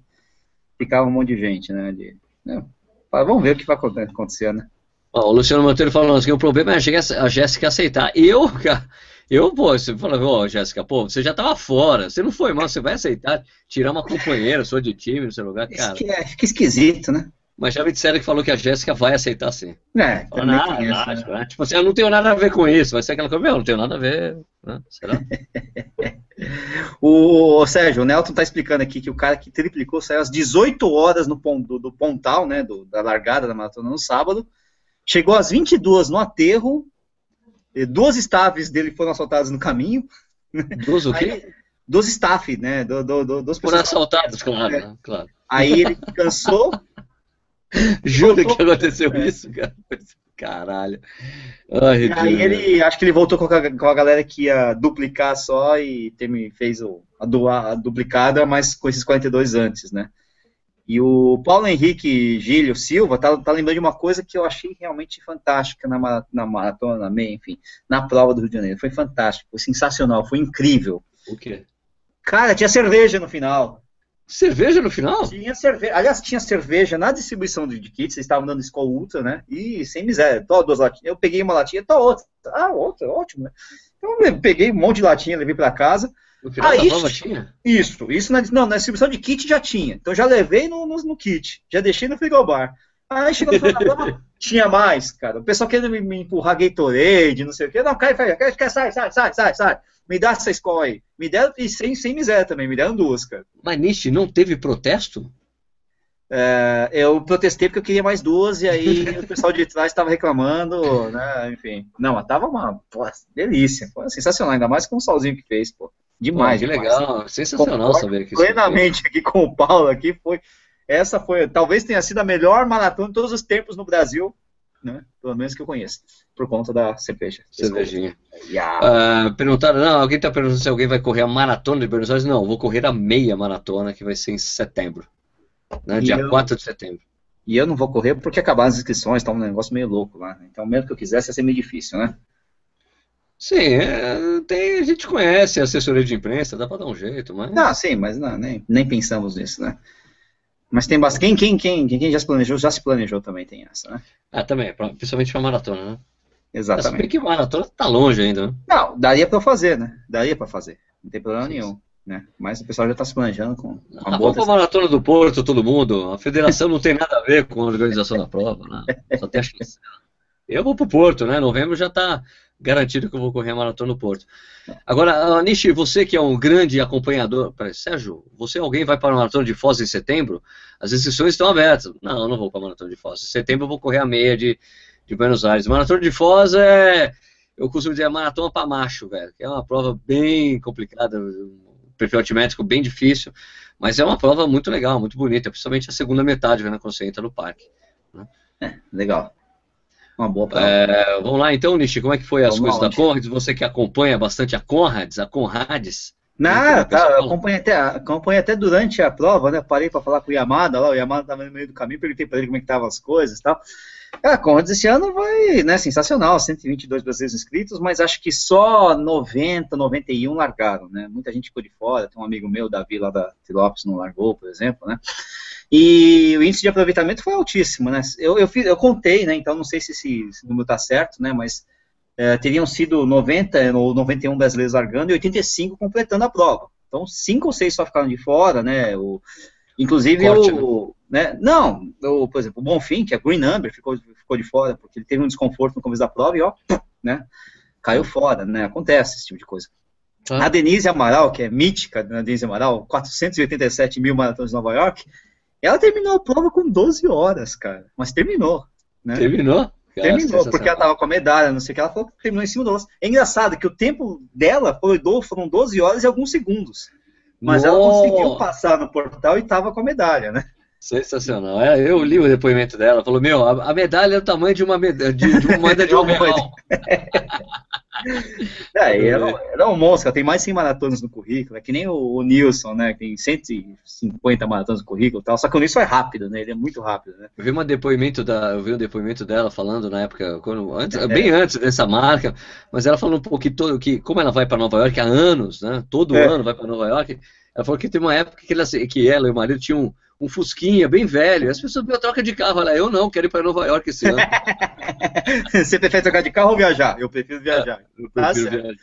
Ficava um monte de gente, né? De, né? Vamos ver o que vai acontecer, né? Ó, o Luciano Monteiro falando assim, o problema é a Jéssica aceitar. Eu, cara, eu, pô, você fala, ó, oh, Jéssica, pô, você já tava fora, você não foi mal, você vai aceitar tirar uma companheira sua de time no seu lugar, cara. É, fica esquisito, né? Mas já me disseram que falou que a Jéssica vai aceitar sim. É, Fala, nada, nada, né? Tipo assim, eu não tenho nada a ver com isso. Vai ser aquela coisa, meu, não tenho nada a ver. Né? Será? o, o, Sérgio, o Nelton tá explicando aqui que o cara que triplicou saiu às 18 horas no, do, do Pontal, né, do, da largada da maratona no sábado, chegou às 22 no aterro duas staffs dele foram assaltadas no caminho. Duas o quê? Dos staff, né? Do, do, do, dos foram assaltados, claro, né? claro. Aí ele cansou, Juro que aconteceu é. isso, cara. Caralho. Ai, aí ele, acho que ele voltou com a, com a galera que ia duplicar só e teme, fez o, a, a duplicada, mas com esses 42 antes, né? E o Paulo Henrique Gílio Silva tá, tá lembrando de uma coisa que eu achei realmente fantástica na, na maratona, na meia, enfim, na prova do Rio de Janeiro. Foi fantástico, foi sensacional, foi incrível. O quê? Cara, tinha cerveja no final. Cerveja no final? Tinha cerveja. Aliás, tinha cerveja na distribuição de kits, eles estavam dando Skol Ultra, né? E sem miséria, tô duas latinhas. Eu peguei uma latinha, tô outra. Ah, outra, ótimo, né? Então eu peguei um monte de latinha, levei para casa. No final Aí, da tinha? Isso, isso na, não, na distribuição de kit já tinha. Então já levei no, no, no kit, já deixei no frigobar. Aí chegou no final da prova, tinha mais, cara. O pessoal querendo me, me empurrar Gatorade, não sei o quê. Não, cai, cai, cai, sai, sai, sai, sai, sai me dá essa escola aí. Me deram, e sem, sem miséria também, me deram duas, cara. Mas Nishi, não teve protesto? É, eu protestei porque eu queria mais duas, e aí o pessoal de trás estava reclamando, né, enfim. Não, mas tava uma pô, delícia, pô, sensacional, ainda mais com o solzinho que fez, pô. Demais, pô, que demais. legal, sensacional Concordo saber que Plenamente aqui com o Paulo aqui, foi, essa foi, talvez tenha sido a melhor maratona de todos os tempos no Brasil, né? Pelo menos que eu conheço, por conta da cerveja. Cervejinha. Yeah. Uh, perguntaram, não, alguém está perguntando se alguém vai correr a maratona de Buenos Aires. Não, vou correr a meia maratona, que vai ser em setembro. Né? Dia eu... 4 de setembro. E eu não vou correr porque acabaram as inscrições, tá um negócio meio louco lá. Então, mesmo que eu quisesse, ia ser meio difícil, né? Sim, é, tem, a gente conhece a assessoria de imprensa, dá para dar um jeito, mas. Não, sim, mas não, nem, nem pensamos nisso, né? Mas tem bastante. Quem, quem, quem, quem já se planejou, já se planejou também, tem essa, né? Ah, também, principalmente pra maratona, né? Exatamente. Se que maratona tá longe ainda, né? Não, daria pra fazer, né? Daria pra fazer. Não tem problema sim, nenhum. Né? Mas o pessoal já está se planejando com. A boa pra maratona do Porto, todo mundo. A federação não tem nada a ver com a organização da prova, né? Só tem a chance. Eu vou pro Porto, né? Novembro já está garantido que eu vou correr a maratona no Porto. Agora, Nishi, você que é um grande acompanhador, peraí, Sérgio, você alguém vai para a maratona de Foz em setembro? As inscrições estão abertas. Não, eu não vou para a maratona de Foz. Em setembro eu vou correr a meia de, de Buenos Aires. Maratona de Foz é, eu costumo dizer, a maratona para macho, velho, que é uma prova bem complicada, um perfil altimétrico bem difícil, mas é uma prova muito legal, muito bonita, principalmente a segunda metade, né, quando você entra no parque. Né? É, legal. Uma boa é, Vamos lá então, Nishi, como é que foi as vamos coisas da Conrads? Você que acompanha bastante a Conrads, a Conrads. Não, tá, eu acompanhei até, acompanhei até durante a prova, né? Parei para falar com o Yamada lá, o Yamada estava no meio do caminho, perguntei para ele como é que estavam as coisas e tal. A Conrads esse ano vai, né, sensacional, 122 brasileiros inscritos, mas acho que só 90, 91 largaram, né? Muita gente ficou de fora, tem um amigo meu, Davi, lá da Tilopes, não largou, por exemplo, né? E o índice de aproveitamento foi altíssimo, né? Eu, eu, fiz, eu contei, né? Então não sei se esse, esse número está certo, né? Mas é, teriam sido 90 ou 91 brasileiros largando e 85 completando a prova. Então cinco ou seis só ficaram de fora, né? O, inclusive Corte, o, né? né? Não, o, por exemplo, o Bonfim, que é Green Number, ficou, ficou de fora porque ele teve um desconforto no começo da prova e ó, né? Caiu fora, né? Acontece esse tipo de coisa. Ah. A Denise Amaral, que é mítica, a Denise Amaral, 487 mil maratonas de Nova York, ela terminou a prova com 12 horas, cara. Mas terminou. Né? Terminou? Terminou, porque ela tava com a medalha, não sei o que. Ela falou que terminou em cima do lance. É engraçado que o tempo dela foi, foram 12 horas e alguns segundos. Mas Nossa. ela conseguiu passar no portal e tava com a medalha, né? Sensacional. É, eu li o depoimento dela. Falou: Meu, a, a medalha é o tamanho de uma, medalha, de, de uma moeda de um real. é, ela, ela, é um monstro, ela tem mais de 100 maratonas no currículo, é que nem o, o Nilson, né, que tem 150 maratonas no currículo tal, só que o Nilson é rápido, né, ele é muito rápido, né. Eu vi, um depoimento da, eu vi um depoimento dela falando na época, quando, antes, é. bem antes dessa marca, mas ela falou um pouco que, todo, que como ela vai para Nova York há anos, né, todo é. ano vai para Nova York, ela falou que tem uma época que ela, que ela e o marido tinham um, Fusquinha bem velho. As pessoas me troca de carro. Olha, eu não, quero ir para Nova York esse ano. Você prefere trocar de carro ou viajar? Eu prefiro viajar. É, eu prefiro ah, viajar.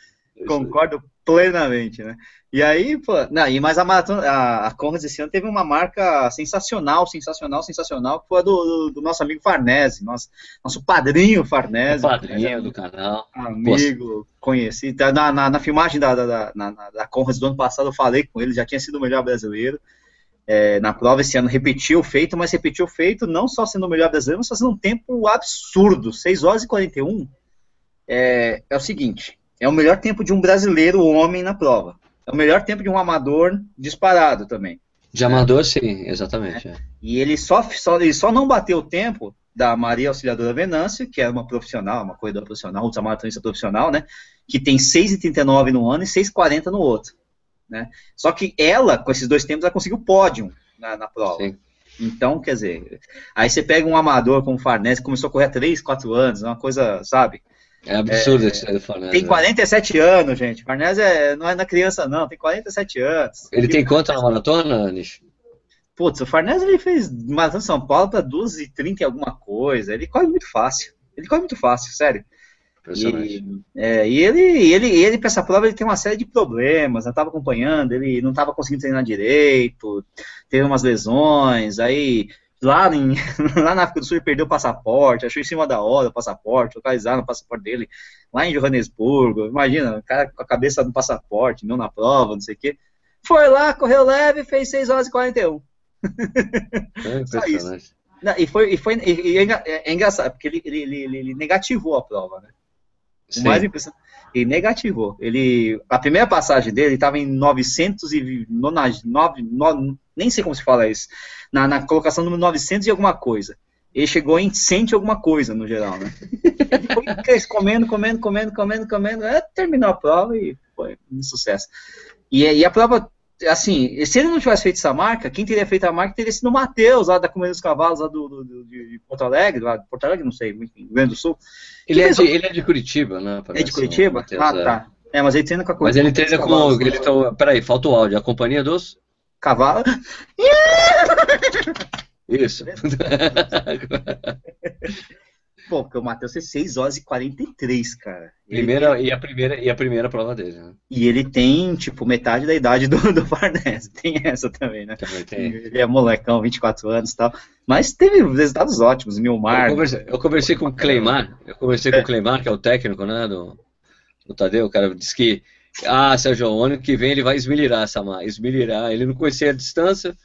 Concordo plenamente, né? E aí, pô, não, e mais a maratona, a, a Conrads esse ano teve uma marca sensacional, sensacional, sensacional, que foi a do, do, nosso amigo Farnese, nosso, nosso padrinho Farnese. Padrinho do canal. Amigo, Poxa. conheci. Tá, na, na, na filmagem da, da, da, na, da Conrads do ano passado eu falei com ele, já tinha sido o melhor brasileiro é, na prova esse ano repetiu o feito, mas repetiu o feito não só sendo o melhor brasileiro, mas fazendo um tempo absurdo. 6 horas e 41 é, é o seguinte: é o melhor tempo de um brasileiro homem na prova. É o melhor tempo de um amador disparado também. De amador, sim, exatamente. É. E ele só, só, ele só não bateu o tempo da Maria Auxiliadora Venâncio, que era uma profissional, uma corredora profissional, ultramaratonista profissional, né? Que tem 6,39 no ano e 6,40 no outro. Né? Só que ela, com esses dois tempos, ela conseguiu pódio na, na prova. Sim. Então, quer dizer, aí você pega um amador como o Farnese, que começou a correr há 3, 4 anos, é uma coisa, sabe? É absurdo é, esse do Farnese. Tem 47 né? anos, gente. Farnese é, não é na criança, não, tem 47 anos. Ele tem quanto na maratona, Nish? Putz, o Farnese ele fez maratona São Paulo para 12 30 e alguma coisa. Ele corre muito fácil. Ele corre muito fácil, sério. E, é, e ele, ele, ele para essa prova, ele tem uma série de problemas. Eu estava acompanhando, ele não estava conseguindo treinar direito, teve umas lesões, aí lá, em, lá na África do Sul ele perdeu o passaporte, achou em cima da hora o passaporte, localizaram o passaporte dele lá em Johannesburgo. Imagina, o cara com a cabeça no passaporte, não na prova, não sei o quê. Foi lá, correu leve, fez 6 horas e 41. É isso. Não, e foi, e foi e, e é, é, engraçado, porque ele, ele, ele, ele negativou a prova, né? O Sim. mais impressionante. Ele negativou. Ele, a primeira passagem dele estava em 909, nem sei como se fala isso, na, na colocação número 900 e alguma coisa. Ele chegou em 100 e alguma coisa, no geral, né? Ele foi comendo, comendo, comendo, comendo, comendo, é, terminou a prova e foi um sucesso. E, e a prova assim, se ele não tivesse feito essa marca, quem teria feito a marca teria sido o Matheus, lá da Comida dos Cavalos, lá do, do, do, de Porto Alegre, lá de Porto Alegre, não sei, Rio Grande do Sul. Ele, é de, ele é de Curitiba, né? Parece, é de Curitiba? Mateus, ah, é. tá. É, mas ele treina com a Mas ele treina com. Cavalos, ele tá, peraí, falta o áudio. A companhia dos. Cavalo. Isso. Pô, porque o Matheus fez 6 horas e 43, cara. primeira, tem... e, a primeira, e a primeira prova dele, né? E ele tem, tipo, metade da idade do, do Farnese. Tem essa também, né? Também tem. Ele é molecão, 24 anos e tal. Mas teve resultados ótimos, Milmar. Eu conversei, eu conversei com o Cleimar, eu conversei é. com o Cleimar, que é o técnico, né, do, do Tadeu, o cara disse que, ah, Sérgio, o ano que vem ele vai esmilhar essa marca, esmilhar. Ele não conhecia a distância,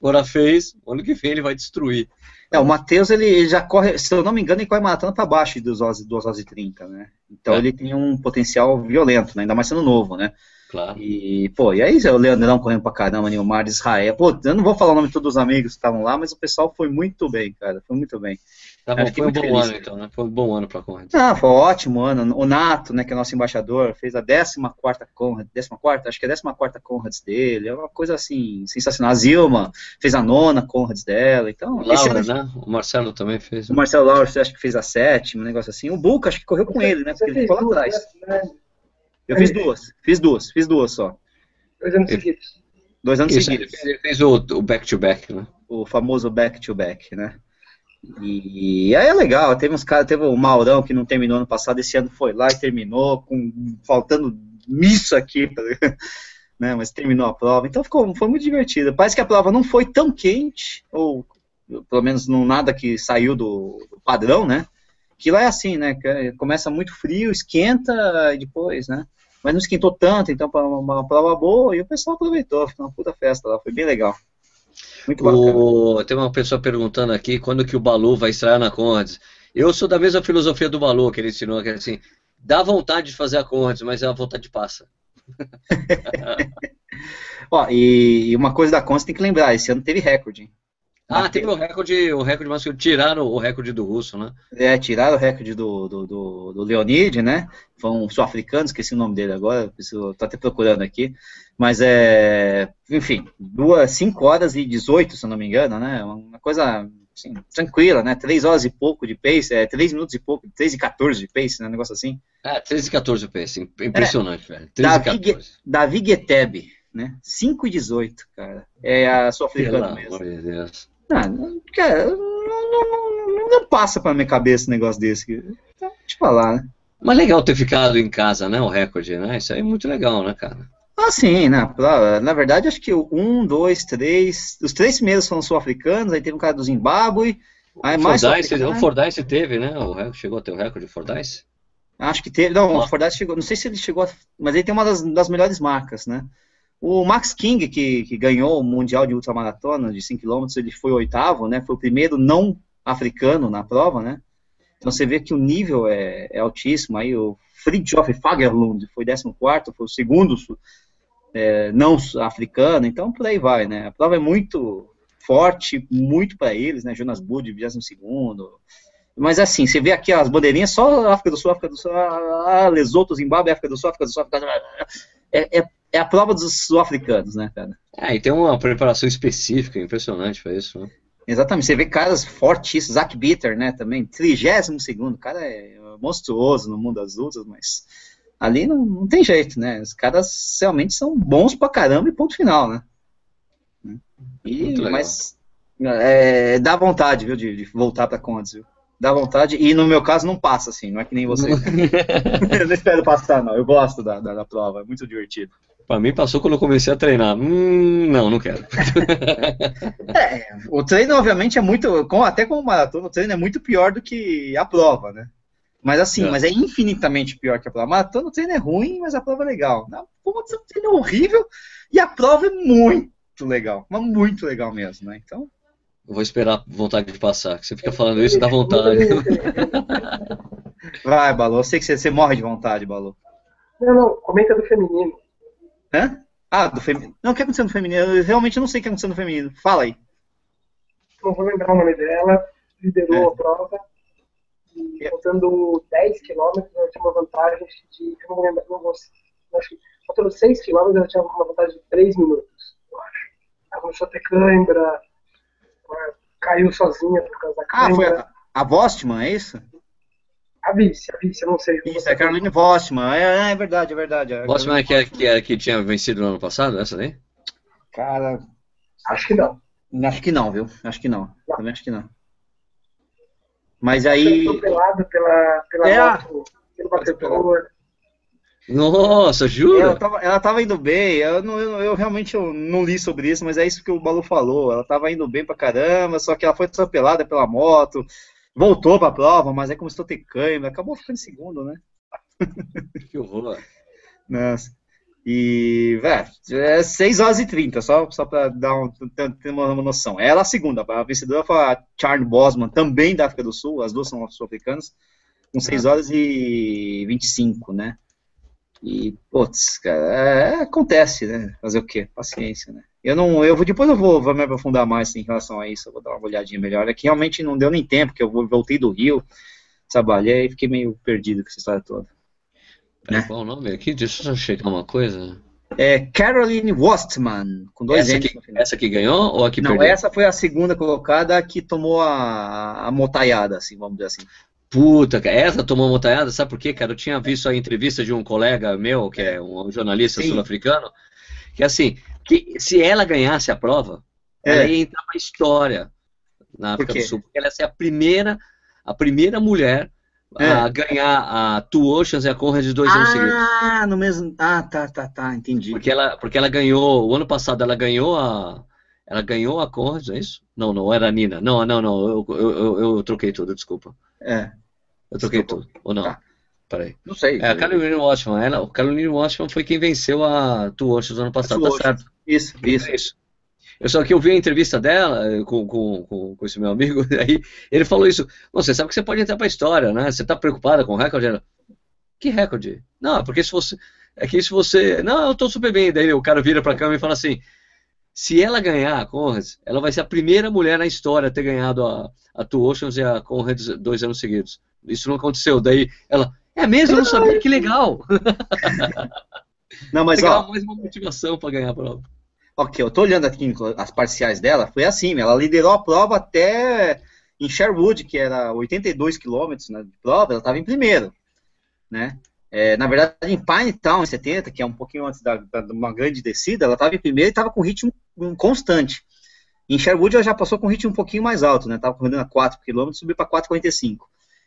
agora fez, o ano que vem ele vai destruir. É, o Matheus, ele já corre, se eu não me engano, ele corre maratona para baixo de 2 horas, 2 horas e 30, né? Então é. ele tem um potencial violento, né? ainda mais sendo novo, né? Claro. E, pô, e aí o Leandrão correndo pra caramba, Nilmar, Israel. Pô, eu não vou falar o nome de todos os amigos que estavam lá, mas o pessoal foi muito bem, cara. Foi muito bem. Tá bom, foi um bom feliz. ano, então, né? Foi um bom ano pra Conrad. Ah, foi um ótimo ano. O Nato, né, que é nosso embaixador, fez a 14 Conrad, 14 acho que é a 14 Conrads dele. É uma coisa assim, sensacional. A Zilma fez a nona Conrads dela. Então, Laura, ano, né? O Marcelo também fez. O Marcelo Laura, acho que fez a sétima, um negócio assim. O Buca, acho que correu com ele, né? Porque ele ficou lá atrás. Né? Eu fiz duas, fiz duas, fiz duas só. Dois anos seguidos. Dois anos Isso, seguidos. Ele fez o back-to-back, -back, né? O famoso back-to-back, -back, né? E aí é legal, teve uns caras, teve o Maurão que não terminou ano passado, esse ano foi lá e terminou, com faltando misso aqui, tá né? Mas terminou a prova, então ficou, foi muito divertido. Parece que a prova não foi tão quente, ou pelo menos não nada que saiu do, padrão, né? Que lá é assim, né? Começa muito frio, esquenta e depois, né? Mas não esquentou tanto, então foi uma, uma prova boa e o pessoal aproveitou, foi uma puta festa lá, foi bem legal. Muito bacana. tem uma pessoa perguntando aqui quando que o Balu vai estrear na Conrads. Eu sou da mesma filosofia do Balu que ele ensinou, que é assim, dá vontade de fazer a Conrads, mas é a vontade passa. Ó, e uma coisa da Conrads tem que lembrar, esse ano teve recorde, hein? Ah, teve o recorde, o recorde masculino. Tiraram o recorde do russo, né? É, tiraram o recorde do, do, do, do Leonid, né? Foi um sul-africano, esqueci o nome dele agora, estou até procurando aqui. Mas é. Enfim, duas, 5 horas e 18, se não me engano, né? Uma coisa assim, tranquila, né? 3 horas e pouco de pace, é 3 minutos e pouco, 3 e 14 de pace, né? Um negócio assim. É, 3 e 14 de pace, impressionante, é, velho. 3 Davi, e 14. Davi Geteb, né? 5 e 18, cara. É a sul-africana mesmo. Amor de Deus. Ah, cara, não, não, não, passa pra minha cabeça um negócio desse. Deixa eu falar, né? Mas legal ter ficado em casa, né? O recorde, né? Isso aí é muito legal, né, cara? Ah, sim, né? Na verdade, acho que um, dois, três. Os três primeiros foram sul-africanos, aí teve um cara do Zimbábue. Aí o mais Fordyce, o Fordyce teve, né? O, chegou a ter o recorde do Fordyce? Acho que teve. Não, o Fordyce chegou. Não sei se ele chegou a, Mas ele tem uma das, das melhores marcas, né? O Max King, que, que ganhou o Mundial de Ultramaratona de 5 km, ele foi oitavo, né? Foi o primeiro não africano na prova, né? Então você vê que o nível é, é altíssimo. Aí o Fridtjof Fagerlund foi 14, foi o segundo é, não africana, então por aí vai, né? A prova é muito forte, muito para eles, né? Jonas Bud, 22 segundo. Mas assim, você vê aqui as bandeirinhas, só África do Sul, África do Sul, ah, Lesoto, Zimbábue, África do Sul, África do Sul, África do Sul. É, é, é a prova dos sul-africanos, né, cara? É, e tem uma preparação específica, impressionante para isso, né? Exatamente, você vê caras fortíssimos, Zach Bitter, né, também, 32 segundo, cara é monstruoso no mundo das lutas, mas ali não, não tem jeito, né, os caras realmente são bons pra caramba e ponto final, né. E, mas é, dá vontade, viu, de, de voltar pra Condes, viu. Dá vontade, e no meu caso não passa, assim, não é que nem você. eu não espero passar, não, eu gosto da, da, da prova, é muito divertido. Pra mim passou quando eu comecei a treinar. Hum, não, não quero. é, o treino, obviamente, é muito. Até como maratona, o treino é muito pior do que a prova, né? Mas assim, é. mas é infinitamente pior que a prova. Maratona, o treino é ruim, mas a prova é legal. A o treino é horrível e a prova é muito legal. Mas muito legal mesmo, né? Então. Eu vou esperar vontade de passar. Você fica falando isso, dá vontade. Vai, Balu. Eu sei que você, você morre de vontade, Balu. Não, não, comenta do feminino. Hã? Ah, do feminino. Não, o que aconteceu no feminino? Eu realmente não sei o que aconteceu no feminino. Fala aí. Não vou lembrar o nome dela. Liderou é. a prova. E é. faltando 10 quilômetros, ela tinha uma vantagem de. Eu não lembro, não vou. Acho que faltando 6 quilômetros, ela tinha uma vantagem de 3 minutos, eu acho. Ela começou a ter cãibra, caiu sozinha por causa da cãibra. Ah, foi a, a Vostman, é isso? A vice, a vice, eu não sei. Isso, é a Caroline Vossman. É, é verdade, é verdade. É Vossman é que, é, que, é, que tinha vencido no ano passado, essa daí? Cara. Acho que não. Acho que não, viu? Acho que não. não. Também acho que não. Mas aí. Foi atropelado pela, pela é moto, pelo batedor. Nossa, jura? Ela tava, ela tava indo bem, eu, não, eu, eu, realmente eu não li sobre isso, mas é isso que o Balu falou. Ela tava indo bem pra caramba, só que ela foi atropelada pela moto, voltou para a prova, mas aí começou a ter câimbra, acabou ficando em segundo, né? Que horror. Nossa. E, velho, é 6 horas e 30, só, só para dar um, ter uma, uma noção. Ela a segunda, a vencedora foi a Charlie Bosman, também da África do Sul, as duas são sul-africanas, com 6 ah. horas e 25, né? E, putz, cara, é, acontece, né? Fazer o quê? Paciência, né? Eu não, eu vou depois eu vou, vou me aprofundar mais em relação a isso, eu vou dar uma olhadinha melhor. É que realmente não deu nem tempo, que eu voltei do Rio, trabalhei e fiquei meio perdido com essa história toda. Né? Qual o nome aqui? Deixa eu checar uma coisa. É Caroline Wostman, com dois essa que, essa que ganhou ou a que Não, perdeu? essa foi a segunda colocada que tomou a, a motaiada, assim, vamos dizer assim. Puta, essa tomou motaiada, sabe por quê, cara? Eu tinha visto a entrevista de um colega meu, que é um jornalista sul-africano, que assim, que se ela ganhasse a prova, é. ela ia entrar pra história na África do Sul, porque ela ia ser a primeira, a primeira mulher é. a ganhar a Two Oceans e a Conrad de dois ah, anos seguidos. Ah, no mesmo. Ah, tá, tá, tá, entendi. Porque ela, porque ela ganhou, o ano passado ela ganhou a. Ela ganhou a Conrad, é isso? Não, não, era a Nina. Não, não, não, eu, eu, eu, eu troquei tudo, desculpa. É. Eu troquei desculpa. tudo, ou não? Tá. Peraí. Não sei. É, a Caroline Washington. Ela, o Caroline Washington foi quem venceu a Two Oceans ano passado, tá certo? Isso, isso. isso. Eu só que eu vi a entrevista dela eh, com, com, com, com esse meu amigo, aí ele falou isso. Você sabe que você pode entrar para a história, né? Você está preocupada com o recorde? Ela, que recorde? Não, porque se você. É que se você. Não, eu estou super bem. Daí o cara vira para a câmera e fala assim: se ela ganhar a Conrad, ela vai ser a primeira mulher na história a ter ganhado a, a Two Oceans e a Conrad dois anos seguidos. Isso não aconteceu. Daí ela, é mesmo? Eu não sabia, que legal. Não, mas ó. mais uma motivação para ganhar a prova. Ok, eu tô olhando aqui as parciais dela, foi assim, ela liderou a prova até em Sherwood, que era 82 quilômetros né, de prova, ela estava em primeiro, né? É, na verdade, em Pinetown, em 70, que é um pouquinho antes da uma grande descida, ela estava em primeiro e estava com ritmo constante. Em Sherwood, ela já passou com ritmo um pouquinho mais alto, né? Estava correndo a 4 km, subiu para 4,45.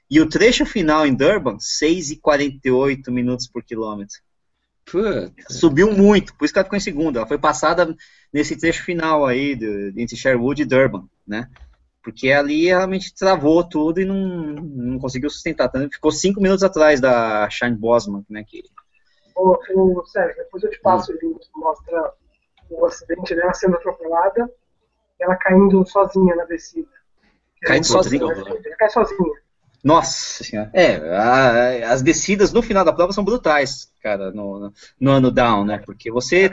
E o trecho final em Durban, 6,48 minutos por quilômetro. Subiu muito, por isso que ela ficou em segunda. Ela foi passada nesse trecho final aí, de, entre Sherwood e Durban, né? Porque ali realmente travou tudo e não, não conseguiu sustentar. Então, ficou cinco minutos atrás da Shine Bosman, né? Que... Ô, ô, Sérgio, depois eu te passo o link que mostra o acidente dela sendo atropelada, ela caindo sozinha na descida. Caindo sozinha? Ela cai sozinha. Nossa senhora. É, a, as descidas no final da prova são brutais, cara, no, no ano down, né? Porque você.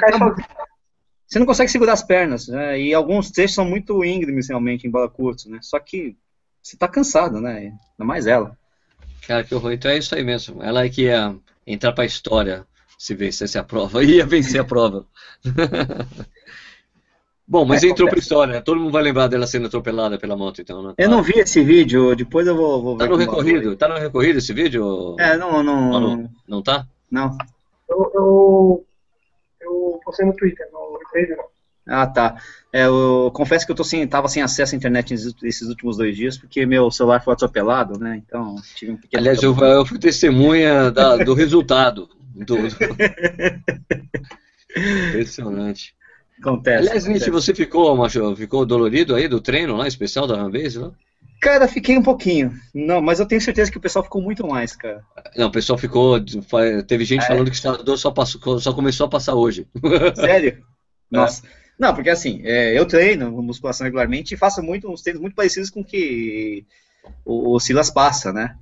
Você não consegue segurar as pernas, né? E alguns trechos são muito íngremes realmente, embora curtos, né? Só que você tá cansado, né? Ainda mais ela. Cara, que horror. Então é isso aí mesmo. Ela é que ia entrar pra história se vencesse a prova. Ia vencer a prova. Bom, mas é, entrou pra história, né? Todo mundo vai lembrar dela sendo atropelada pela moto, então, né? Eu não vi esse vídeo, depois eu vou, vou ver. Tá no recorrido? Tá no recorrido esse vídeo? É, não, não. Não, não tá? Não. Eu, eu, eu postei no Twitter, no recorrido não. Ah, tá. É, eu confesso que eu tô sem, tava sem acesso à internet esses últimos dois dias, porque meu celular foi atropelado, né? Então tive um pequeno. Aliás, eu, eu fui testemunha da, do resultado. Do... Impressionante. Acontece. Aliás, Nietzsche, você ficou, macho, ficou dolorido aí do treino lá, especial da Rambase, não? Cara, fiquei um pouquinho. Não, mas eu tenho certeza que o pessoal ficou muito mais, cara. Não, o pessoal ficou. Teve gente é. falando que o instalador só, passou, só começou a passar hoje. Sério? Nossa. É. Não, porque assim, é, eu treino musculação regularmente e faço muito, uns treinos muito parecidos com o que o, o Silas passa, né?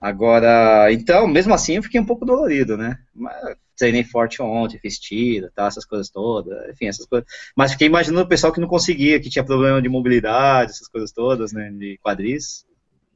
Agora, então, mesmo assim, eu fiquei um pouco dolorido, né? Mas, treinei forte ontem, fiz tira, tá, essas coisas todas, enfim, essas coisas. Mas fiquei imaginando o pessoal que não conseguia, que tinha problema de mobilidade, essas coisas todas, né, de quadris.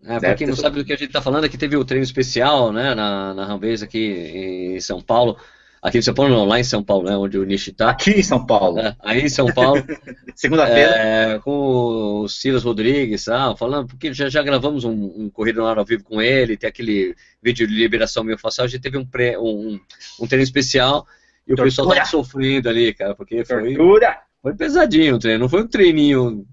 É, para quem não sabe do que a gente está falando, aqui teve o treino especial, né, na, na Rambase aqui em São Paulo, Aqui em São Paulo não, lá em São Paulo, né, onde o Nishi está. Aqui em São Paulo. É, aí em São Paulo. Segunda-feira. É, com o Silas Rodrigues, ah, falando, porque já, já gravamos um, um Corrida no Ar ao vivo com ele, tem aquele vídeo de liberação a gente teve um, pré, um, um treino especial e o Tortura. pessoal tava sofrendo ali, cara, porque foi, foi pesadinho o treino, não foi um treininho.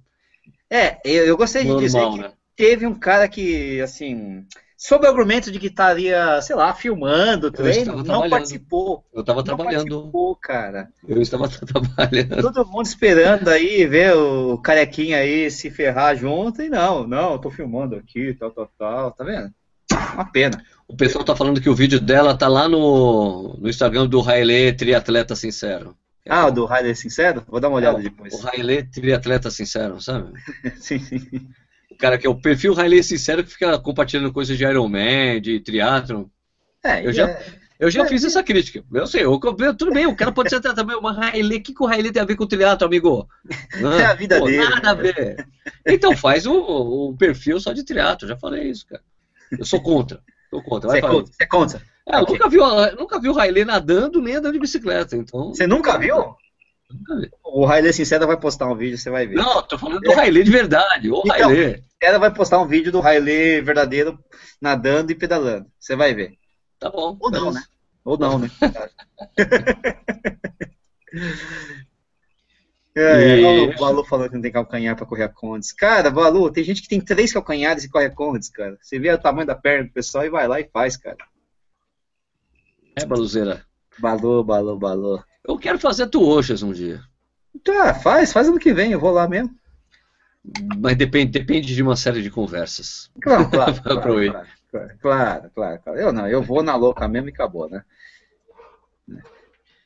É, eu, eu gostei de dizer que né? teve um cara que, assim, sob o argumento de que estaria, sei lá, filmando treino, não participou. Eu estava trabalhando. Participou, cara. Eu estava trabalhando. Todo mundo esperando aí ver o carequinha aí se ferrar junto e não, não, eu tô filmando aqui, tal, tal, tal, tá vendo? Uma pena. O pessoal tá falando que o vídeo dela tá lá no, no Instagram do Railê Triatleta Sincero. Ah, do Railê Sincero? Vou dar uma olhada é, depois. O Railê Triatleta Sincero, sabe? sim, sim cara que é o perfil Riley Sincero que fica compartilhando coisas de Iron Man, de triatlon. É, eu já, é, eu já é, fiz essa crítica. Eu sei, eu, tudo bem, o cara pode ser também uma Riley. O que, que o Riley tem a ver com o triatlo, amigo? É a vida Pô, dele. Nada a ver. Então faz o, o perfil só de triatlo, já falei isso, cara. Eu sou contra. Sou contra. Você é contra? Você é contra? É, okay. nunca, viu, nunca vi o Riley nadando nem andando de bicicleta, então... Você nunca viu? O Riley Sincera vai postar um vídeo, você vai ver. Não, tô falando do Riley de verdade, o então, Riley. Sincera vai postar um vídeo do Riley verdadeiro nadando e pedalando. Você vai ver. Tá bom. Ou não, né? Ou não, né? É, e... o Balu falou que não tem calcanhar pra correr a Condes. Cara, Balu, tem gente que tem três calcanhares e corre a Condes, cara. Você vê o tamanho da perna do pessoal e vai lá e faz, cara. É, Baluzeira. Balu, Balu, Balu. Eu quero fazer tuoxas um dia. Tá, faz, faz ano que vem, eu vou lá mesmo. Mas depende, depende de uma série de conversas. Claro, claro, claro, claro, claro, claro, claro, Eu não, eu vou na louca mesmo e acabou, né?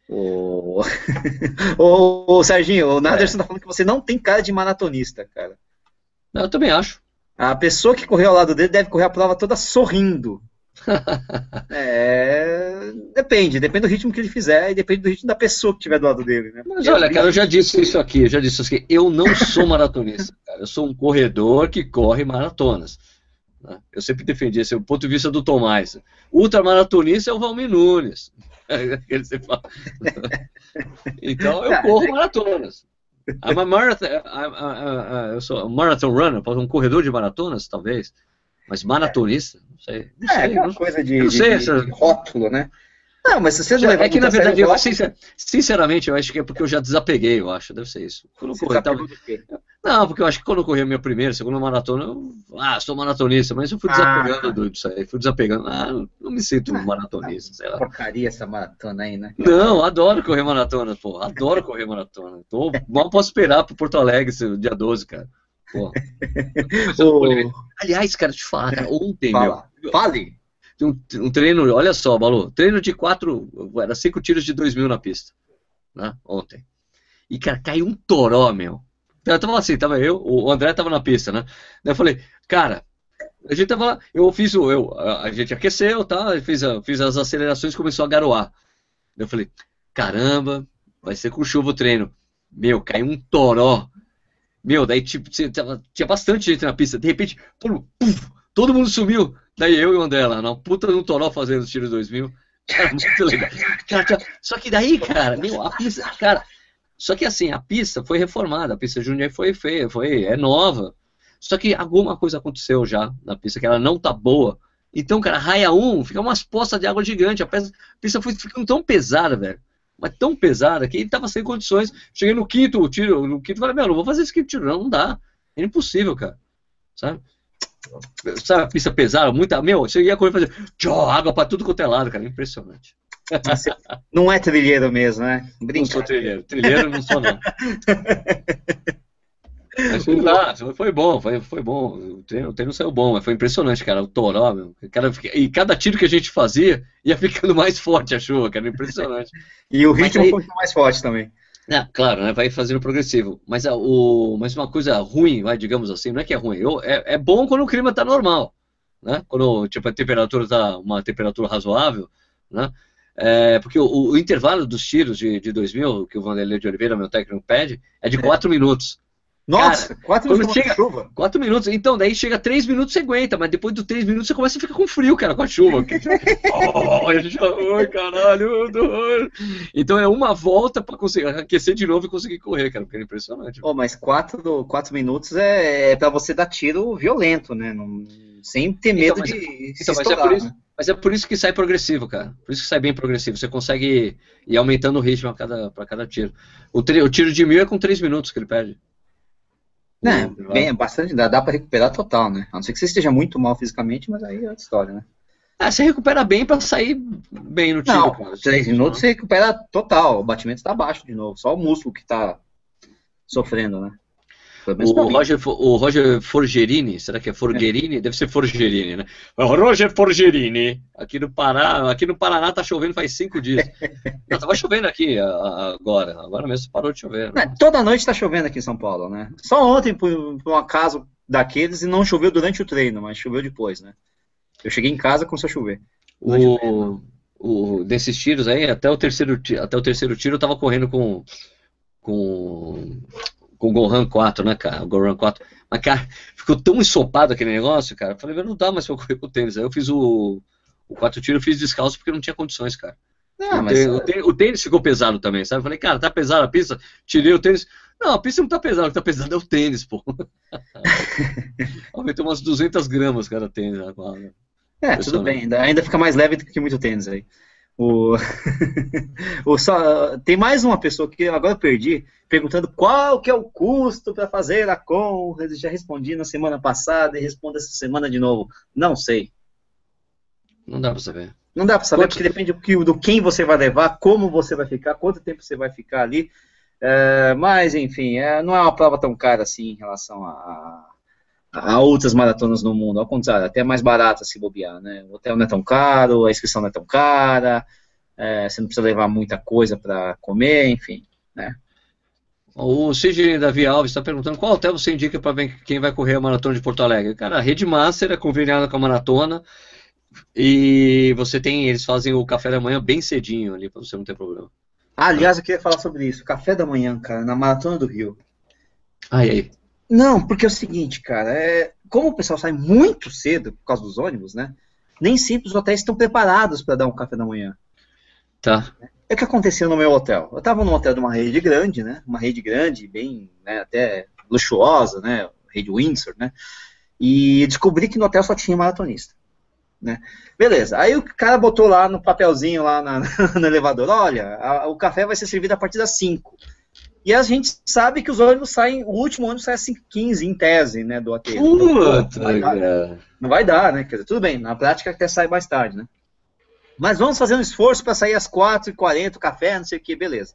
O, o, o Serginho, o Naderson é. tá falando que você não tem cara de maratonista, cara. Eu também acho. A pessoa que correu ao lado dele deve correr a prova toda sorrindo. é, depende, depende do ritmo que ele fizer e depende do ritmo da pessoa que estiver do lado dele, né? Mas olha, cara, eu já disse isso aqui, eu já disse isso aqui. Eu não sou maratonista, cara. Eu sou um corredor que corre maratonas. Né? Eu sempre defendi esse é o ponto de vista do Tomás. Ultramaratonista é o Valmir Nunes. então eu corro maratonas. I'm a marathon, I'm, uh, uh, eu sou um marathon runner, um corredor de maratonas, talvez. Mas maratonista? Não sei. Não é, sei, é uma coisa de, não sei, de, de rótulo, né? Não, mas se você não É que na verdade, eu, sinceramente, eu acho que é porque eu já desapeguei, eu acho, deve ser isso. Quando corri, tava... Não, porque eu acho que quando eu corri a minha primeira, segunda maratona, eu. Ah, sou maratonista, mas eu fui desapegando ah. disso aí, fui desapegando. Ah, não me sinto ah, maratonista, sei lá. Porcaria essa maratona aí, né? Não, adoro correr maratona, pô. Adoro correr maratona. Tô, mal posso esperar pro Porto Alegre, dia 12, cara. Pô. o... Aliás, cara, te falar, cara, ontem, Fala. meu. Fale! Um, um, treino, olha só, Balu, treino de quatro, era cinco tiros de dois mil na pista, né, ontem. E, cara, caiu um toró, meu. Eu tava assim, tava eu, o André tava na pista, né? Daí eu falei, cara, A gente tava eu fiz o. Eu, a, a gente aqueceu, tá? Fiz, a, fiz as acelerações começou a garoar. Eu falei, caramba, vai ser com chuva o treino. Meu, caiu um toró. Meu, daí tipo, tinha bastante gente na pista. De repente, pum, todo mundo sumiu. Daí eu e o André lá, na puta no toró fazendo os tiros 2000. Cara, muito legal. Só que daí, cara, meu, a pista, cara. Só que assim, a pista foi reformada, a pista Jundiaí foi feia, foi, é nova. Só que alguma coisa aconteceu já na pista, que ela não tá boa. Então, cara, raia 1, fica umas poças de água gigante. A pista foi ficando tão pesada, velho. Mas tão pesada que ele tava sem condições. Cheguei no quinto tiro, no quinto, falei, meu, não vou fazer esse quinto tiro, não, não dá. É impossível, cara. Sabe? Sabe a pista pesada, muita. Meu, você ia correr fazer tchó, água pra tudo quanto é lado, cara. Impressionante. Não é trilheiro mesmo, né? Brinca. Não sou trilheiro. Trilheiro não sou, não. Mas foi bom, foi, foi bom. O treino, o treino saiu bom, mas foi impressionante, cara. O toró, meu. Cara, e cada tiro que a gente fazia ia ficando mais forte a chuva, cara. Impressionante. e o ritmo aí, foi mais forte também. É, claro, né, vai fazendo progressivo. Mas, a, o, mas uma coisa ruim, vai, digamos assim, não é que é ruim. Eu, é, é bom quando o clima está normal. Né? Quando tipo, a temperatura está uma temperatura razoável. Né? É, porque o, o, intervalo dos tiros de, de 2000, que o Vanderlei de Oliveira, meu técnico, pede, é de 4 é. minutos. Nossa, Cara, quatro minutos chega, chuva. Quatro minutos. Então, daí chega três minutos você aguenta, mas depois dos três minutos você começa a ficar com frio, cara, com a chuva. oh, ai, caralho. Então é uma volta pra conseguir aquecer de novo e conseguir correr, cara, porque é impressionante. Oh, mas quatro, quatro minutos é, é pra você dar tiro violento, né? Não, sem ter então, medo então, mas, de. Então, mas, é por isso, né? mas é por isso que sai progressivo, cara. Por isso que sai bem progressivo. Você consegue ir aumentando o ritmo a cada, pra cada tiro. O, o tiro de mil é com três minutos que ele perde. Né, bem, bastante, dá, dá para recuperar total, né? A não ser que você esteja muito mal fisicamente, mas aí é outra história, né? Ah, você recupera bem para sair bem no tiro. Não, cara. três minutos você recupera total, o batimento está baixo de novo, só o músculo que está sofrendo, né? O Roger, o Roger Forgerini, será que é Forgerini? É. Deve ser Forgerini, né? Roger Forgerini, aqui no Pará, aqui no Paraná tá chovendo faz cinco dias. Não, tava chovendo aqui agora, agora mesmo parou de chover. Né? Toda noite tá chovendo aqui em São Paulo, né? Só ontem, por, por um acaso daqueles, e não choveu durante o treino, mas choveu depois, né? Eu cheguei em casa com a chover. O, o, desses tiros aí, até o terceiro, até o terceiro tiro eu tava correndo com com com o Gohan 4, né, cara? O Gohan 4. Mas, cara, ficou tão ensopado aquele negócio, cara. Eu falei, não dá mais pra correr com o tênis. Aí eu fiz o, o 4 tiro, eu fiz descalço porque não tinha condições, cara. Não, o, tênis, é- o, tênis, o, tênis, ficou pesado também, sabe? Eu falei, cara, tá pesado a pista? Tirei o tênis. Não, a pista não tá pesada, o que tá pesado é o tênis, pô. Aumentou umas 200 gramas cada tênis agora. É, tudo bem, ainda, ainda fica mais leve do que muito tênis aí. O... o só... Tem mais uma pessoa que agora eu perdi, perguntando qual que é o custo para fazer a com. Eu já respondi na semana passada e respondo essa semana de novo. Não sei. Não dá para saber. Não dá para saber, porque depende do, do quem você vai levar, como você vai ficar, quanto tempo você vai ficar ali. É, mas, enfim, é, não é uma prova tão cara assim em relação a, a outras maratonas no mundo. Ao contrário, até é mais barata se bobear, né? O hotel não é tão caro, a inscrição não é tão cara, é, você não precisa levar muita coisa para comer, enfim, né? O Sidney Davi Alves está perguntando qual hotel você indica para ver quem vai correr a maratona de Porto Alegre. Cara, a Rede Master é conveniada com a maratona e você tem, eles fazem o café da manhã bem cedinho ali para você não ter problema. Ah, aliás, eu queria falar sobre isso. Café da manhã, cara, na maratona do Rio. Ai, ai. Não, porque é o seguinte, cara, é, como o pessoal sai muito cedo por causa dos ônibus, né? Nem sempre os hotéis estão preparados para dar um café da manhã. Tá. É o que aconteceu no meu hotel. Eu estava num hotel de uma rede grande, né? Uma rede grande, bem, né, até luxuosa, né? Rede Windsor, né? E descobri que no hotel só tinha maratonista. Né? Beleza, aí o cara botou lá no papelzinho lá na, no elevador, olha, a, o café vai ser servido a partir das 5. E a gente sabe que os ônibus saem, o último ônibus sai às 5h15, em tese, né, do AT. Puta, não, vai dar, não vai dar, né? Quer dizer, tudo bem, na prática até sai mais tarde, né? Mas vamos fazer um esforço para sair às 4h40, o café, não sei o que, beleza.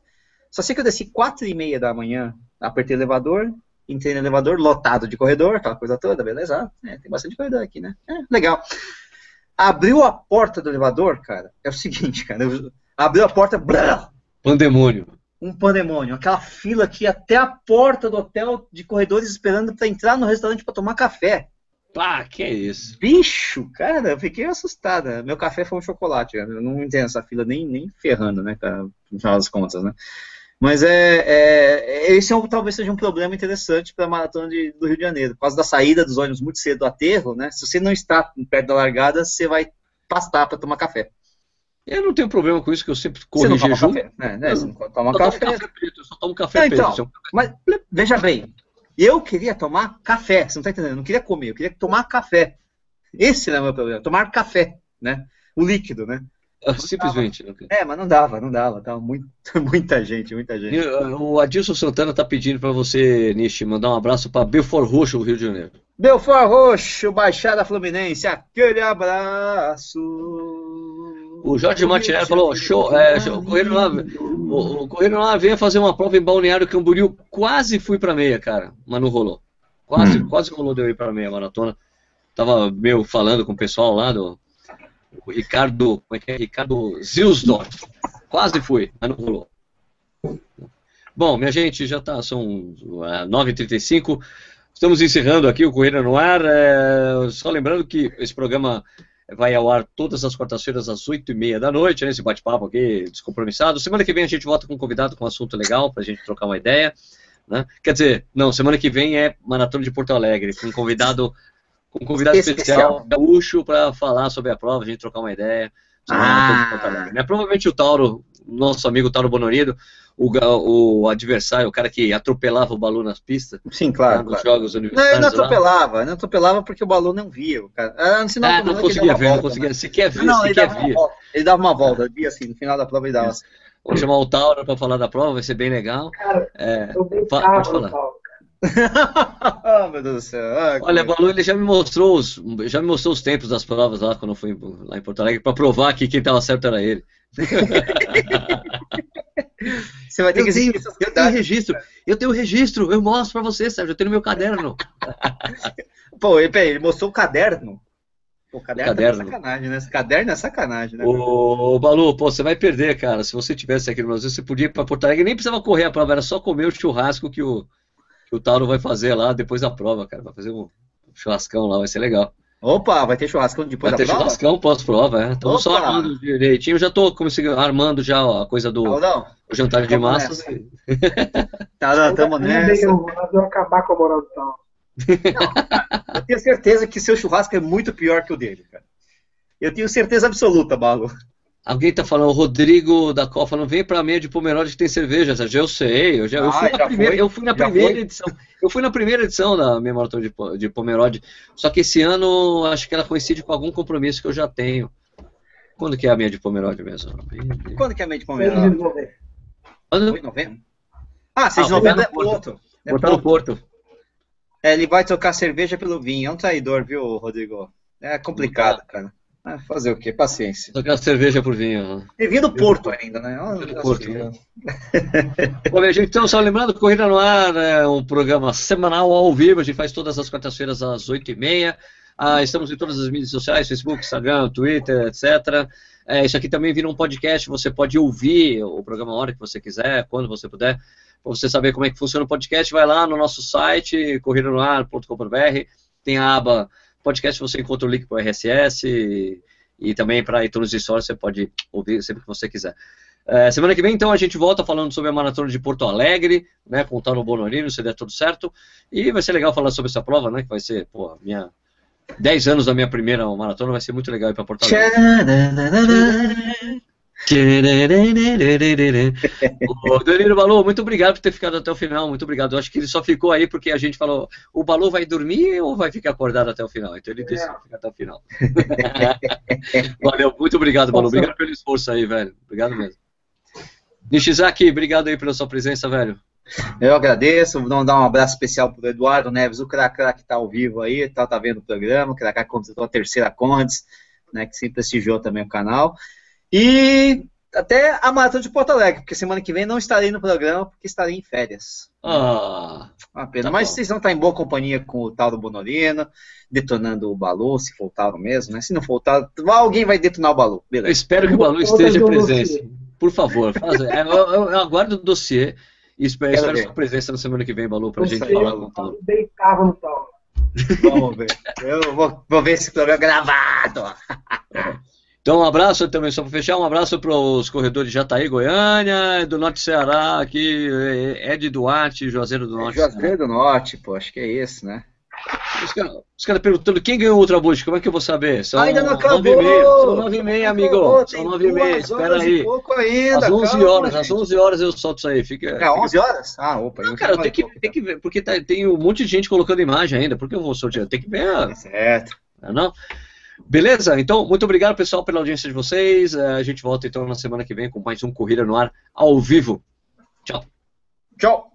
Só sei que eu desci 4h30 da manhã, apertei o elevador, entrei no elevador, lotado de corredor, aquela coisa toda, beleza? É, tem bastante corredor aqui, né? É, legal. Abriu a porta do elevador, cara, é o seguinte, cara, eu, abriu a porta, blá, Pandemônio um pandemônio. Aquela fila aqui até a porta do hotel de corredores esperando para entrar no restaurante para tomar café. Pá, que é isso? Bicho, cara, eu fiquei assustada. Meu café foi um chocolate, cara. Eu não entendo essa fila nem, nem ferrando, né, cara, no final das contas, né. Mas é, é esse é um, talvez seja um problema interessante para a maratona de, do Rio de Janeiro. Por causa da saída dos ônibus muito cedo do aterro, né? Se você não está perto da largada, você vai pastar para tomar café. Eu não tenho problema com isso, que eu sempre você não jejum. Café, né? né? Você não toma café. café preto, eu só tomo café não, preto. Então, mas veja bem, eu queria tomar café, você não está entendendo? Eu não queria comer, eu queria tomar café. Esse era o meu problema, tomar café, né? O líquido, né? Simplesmente. É, mas não dava, não dava. Tava muito, muita gente, muita gente. O Adilson Santana tá pedindo para você, Nishi, mandar um abraço para Belfort Roxo, Rio de Janeiro. Belfort Roxo, Baixada Fluminense, aquele abraço. O Jorge Martinelli falou, show, é, show, o Correio lá, o, o Correio lá veio fazer uma prova em Balneário Camboriú, quase fui para meia, cara, mas não rolou. Quase, hum. quase rolou de eu ir para meia maratona. Tava meio falando com o pessoal lá do, o Ricardo, como é que é? Ricardo Zilsdorf. Quase fui, mas não rolou. Bom, minha gente, já tá, são 9h35. Estamos encerrando aqui o Corrida no Ar. É, só lembrando que esse programa vai ao ar todas as quartas-feiras às 8h30 da noite, né, esse bate-papo aqui descompromissado. Semana que vem a gente volta com um convidado com um assunto legal para a gente trocar uma ideia. Né? Quer dizer, não, semana que vem é Maratona de Porto Alegre, com um convidado com um convidado especial, gaúcho, para falar sobre a prova, a gente trocar uma ideia. Ah. Né? Provavelmente o Tauro, nosso amigo Tauro Bonorido, o, o adversário, o cara que atropelava o Balu nas pistas. Sim, claro. Nos claro. jogos universitários. Não, ele não atropelava, não atropelava porque o Balu não via. O cara. Ah, não, ah, não conseguia ver, volta, não conseguia. Né? Se quer ver, não, se quer ver. Ele dava uma volta, via assim, no final da prova ele dava. Assim. Vamos chamar o Tauro para falar da prova, vai ser bem legal. Cara, é, eu pode falar. oh, meu Deus do céu. Ah, Olha, Balu, ele já me mostrou os, já me mostrou os tempos das provas lá quando eu fui lá em Porto Alegre para provar que quem estava certo era ele. Você vai ter eu que tenho, eu tenho registro, eu tenho registro, eu mostro para você, Sérgio, eu tenho no meu caderno. Pô, ele, ele mostrou o caderno. O caderno, o caderno. É sacanagem, né? Esse caderno é sacanagem, né? Ô, Balu, pô, você vai perder, cara. Se você tivesse aqui no Brasil, você podia ir para Porto Alegre, nem precisava correr a prova, era só comer o churrasco que o, que o Tauro vai fazer lá depois da prova, cara. Vai fazer um churrascão lá, vai ser legal. Opa, vai ter churrascão depois vai da prova? Vai ter churrascão pós-prova, é. Estamos só armando direitinho. Já tô armando já a coisa do não, o jantar de massas. tá, não, tamo nessa. Eu vou acabar com a moral do Tauro. eu tenho certeza que seu churrasco é muito pior que o dele, cara. Eu tenho certeza absoluta, Balu. Alguém tá falando, o Rodrigo da Copa falando, vem pra meia de Pomerode que tem cerveja, Sérgio. Eu sei, eu, já, eu fui, ah, na primeira, eu fui na primeira foi? edição. Eu fui na primeira edição da minha maratona de, de Pomerode. Só que esse ano acho que ela coincide com algum compromisso que eu já tenho. Quando que é a meia de Pomerode mesmo? Quando que é a meia de Pomerode? Quando? Em novembro. Ah, 6 de ah, novembro é Porto. É Porto. Porto. É, ele vai tocar cerveja pelo vinho. É um traidor, viu, Rodrigo? É complicado, cara. Ah, fazer o quê? Paciência. Tocar cerveja por vinho. E vinho do Porto ainda, né? Oh, do Porto, né? Bom, gente, então, só lembrando que Corrida no Ar é um programa semanal ao vivo, a gente faz todas as quartas-feiras às 8h30. Ah, estamos em todas as mídias sociais, Facebook, Instagram, Twitter, etc. É, isso aqui também vira um podcast, você pode ouvir o programa a hora que você quiser, quando você puder. Para você saber como é que funciona o podcast, vai lá no nosso site, corridanoar.com.br, tem a aba podcast você encontra o link para o RSS e, e também para iTunes Store, você pode ouvir sempre que você quiser. É, semana que vem, então, a gente volta falando sobre a maratona de Porto Alegre, né, com o Bonorino, se der tudo certo. E vai ser legal falar sobre essa prova, né, que vai ser, pô, minha 10 anos da minha primeira maratona, vai ser muito legal ir para Porto Alegre. O Danilo Balu, muito obrigado por ter ficado até o final, muito obrigado. Eu acho que ele só ficou aí porque a gente falou, o Balu vai dormir ou vai ficar acordado até o final? Então ele decidiu ficar até o final. Valeu, muito obrigado, Balu. Obrigado pelo esforço aí, velho. Obrigado mesmo. Nishizaki, obrigado aí pela sua presença, velho. Eu agradeço, vou dar um abraço especial para o Eduardo Neves, o Cracá que está ao vivo aí, tá, tá vendo o programa, o Cracá que contratou a terceira Condes, né, que sempre prestigiou também o canal. E até a maratona de Porto Alegre, porque semana que vem não estarei no programa, porque estarei em férias. Ah, uma pena. Tá Mas bom. vocês vão estar em boa companhia com o Tauro Bonorino, detonando o Balu, se for o Tauro mesmo, né? Se não for o Tauro, alguém vai detonar o Balu. Beleza. Eu espero que o Balu esteja presente. Por favor, faz, é, eu, eu, eu, aguardo o dossiê e espero, espero sua presença na semana que vem, Balu, pra não gente sei, falar com o Tauro. Deitava no Tauro. Vamos ver. Eu vou, vou ver esse programa gravado. Então, um abraço também, só para fechar, um abraço para os corredores de Jataí, Goiânia, do Norte Ceará, aqui, Ed Duarte, Juazeiro do Norte. Juazeiro do Norte, pô, acho que é isso, né? Os caras cara perguntando quem ganhou o Ultra Boost, como é que eu vou saber? São Ainda não acabou! 9 São 9 e meia, amigo. Acabou, São 9 e meia, espera aí. Ainda, às 11 calma, horas, gente. às 11 horas eu solto isso aí. Fica, é, 11 horas? Ah, opa. Não, cara, tem que, tem que ver, porque tá, tem um monte de gente colocando imagem ainda, porque eu vou sortear? Tem que ver. É certo. Não, não? Beleza? Então, muito obrigado, pessoal, pela audiência de vocês. É, a gente volta então na semana que vem com mais um Corrida no Ar ao vivo. Tchau. Tchau.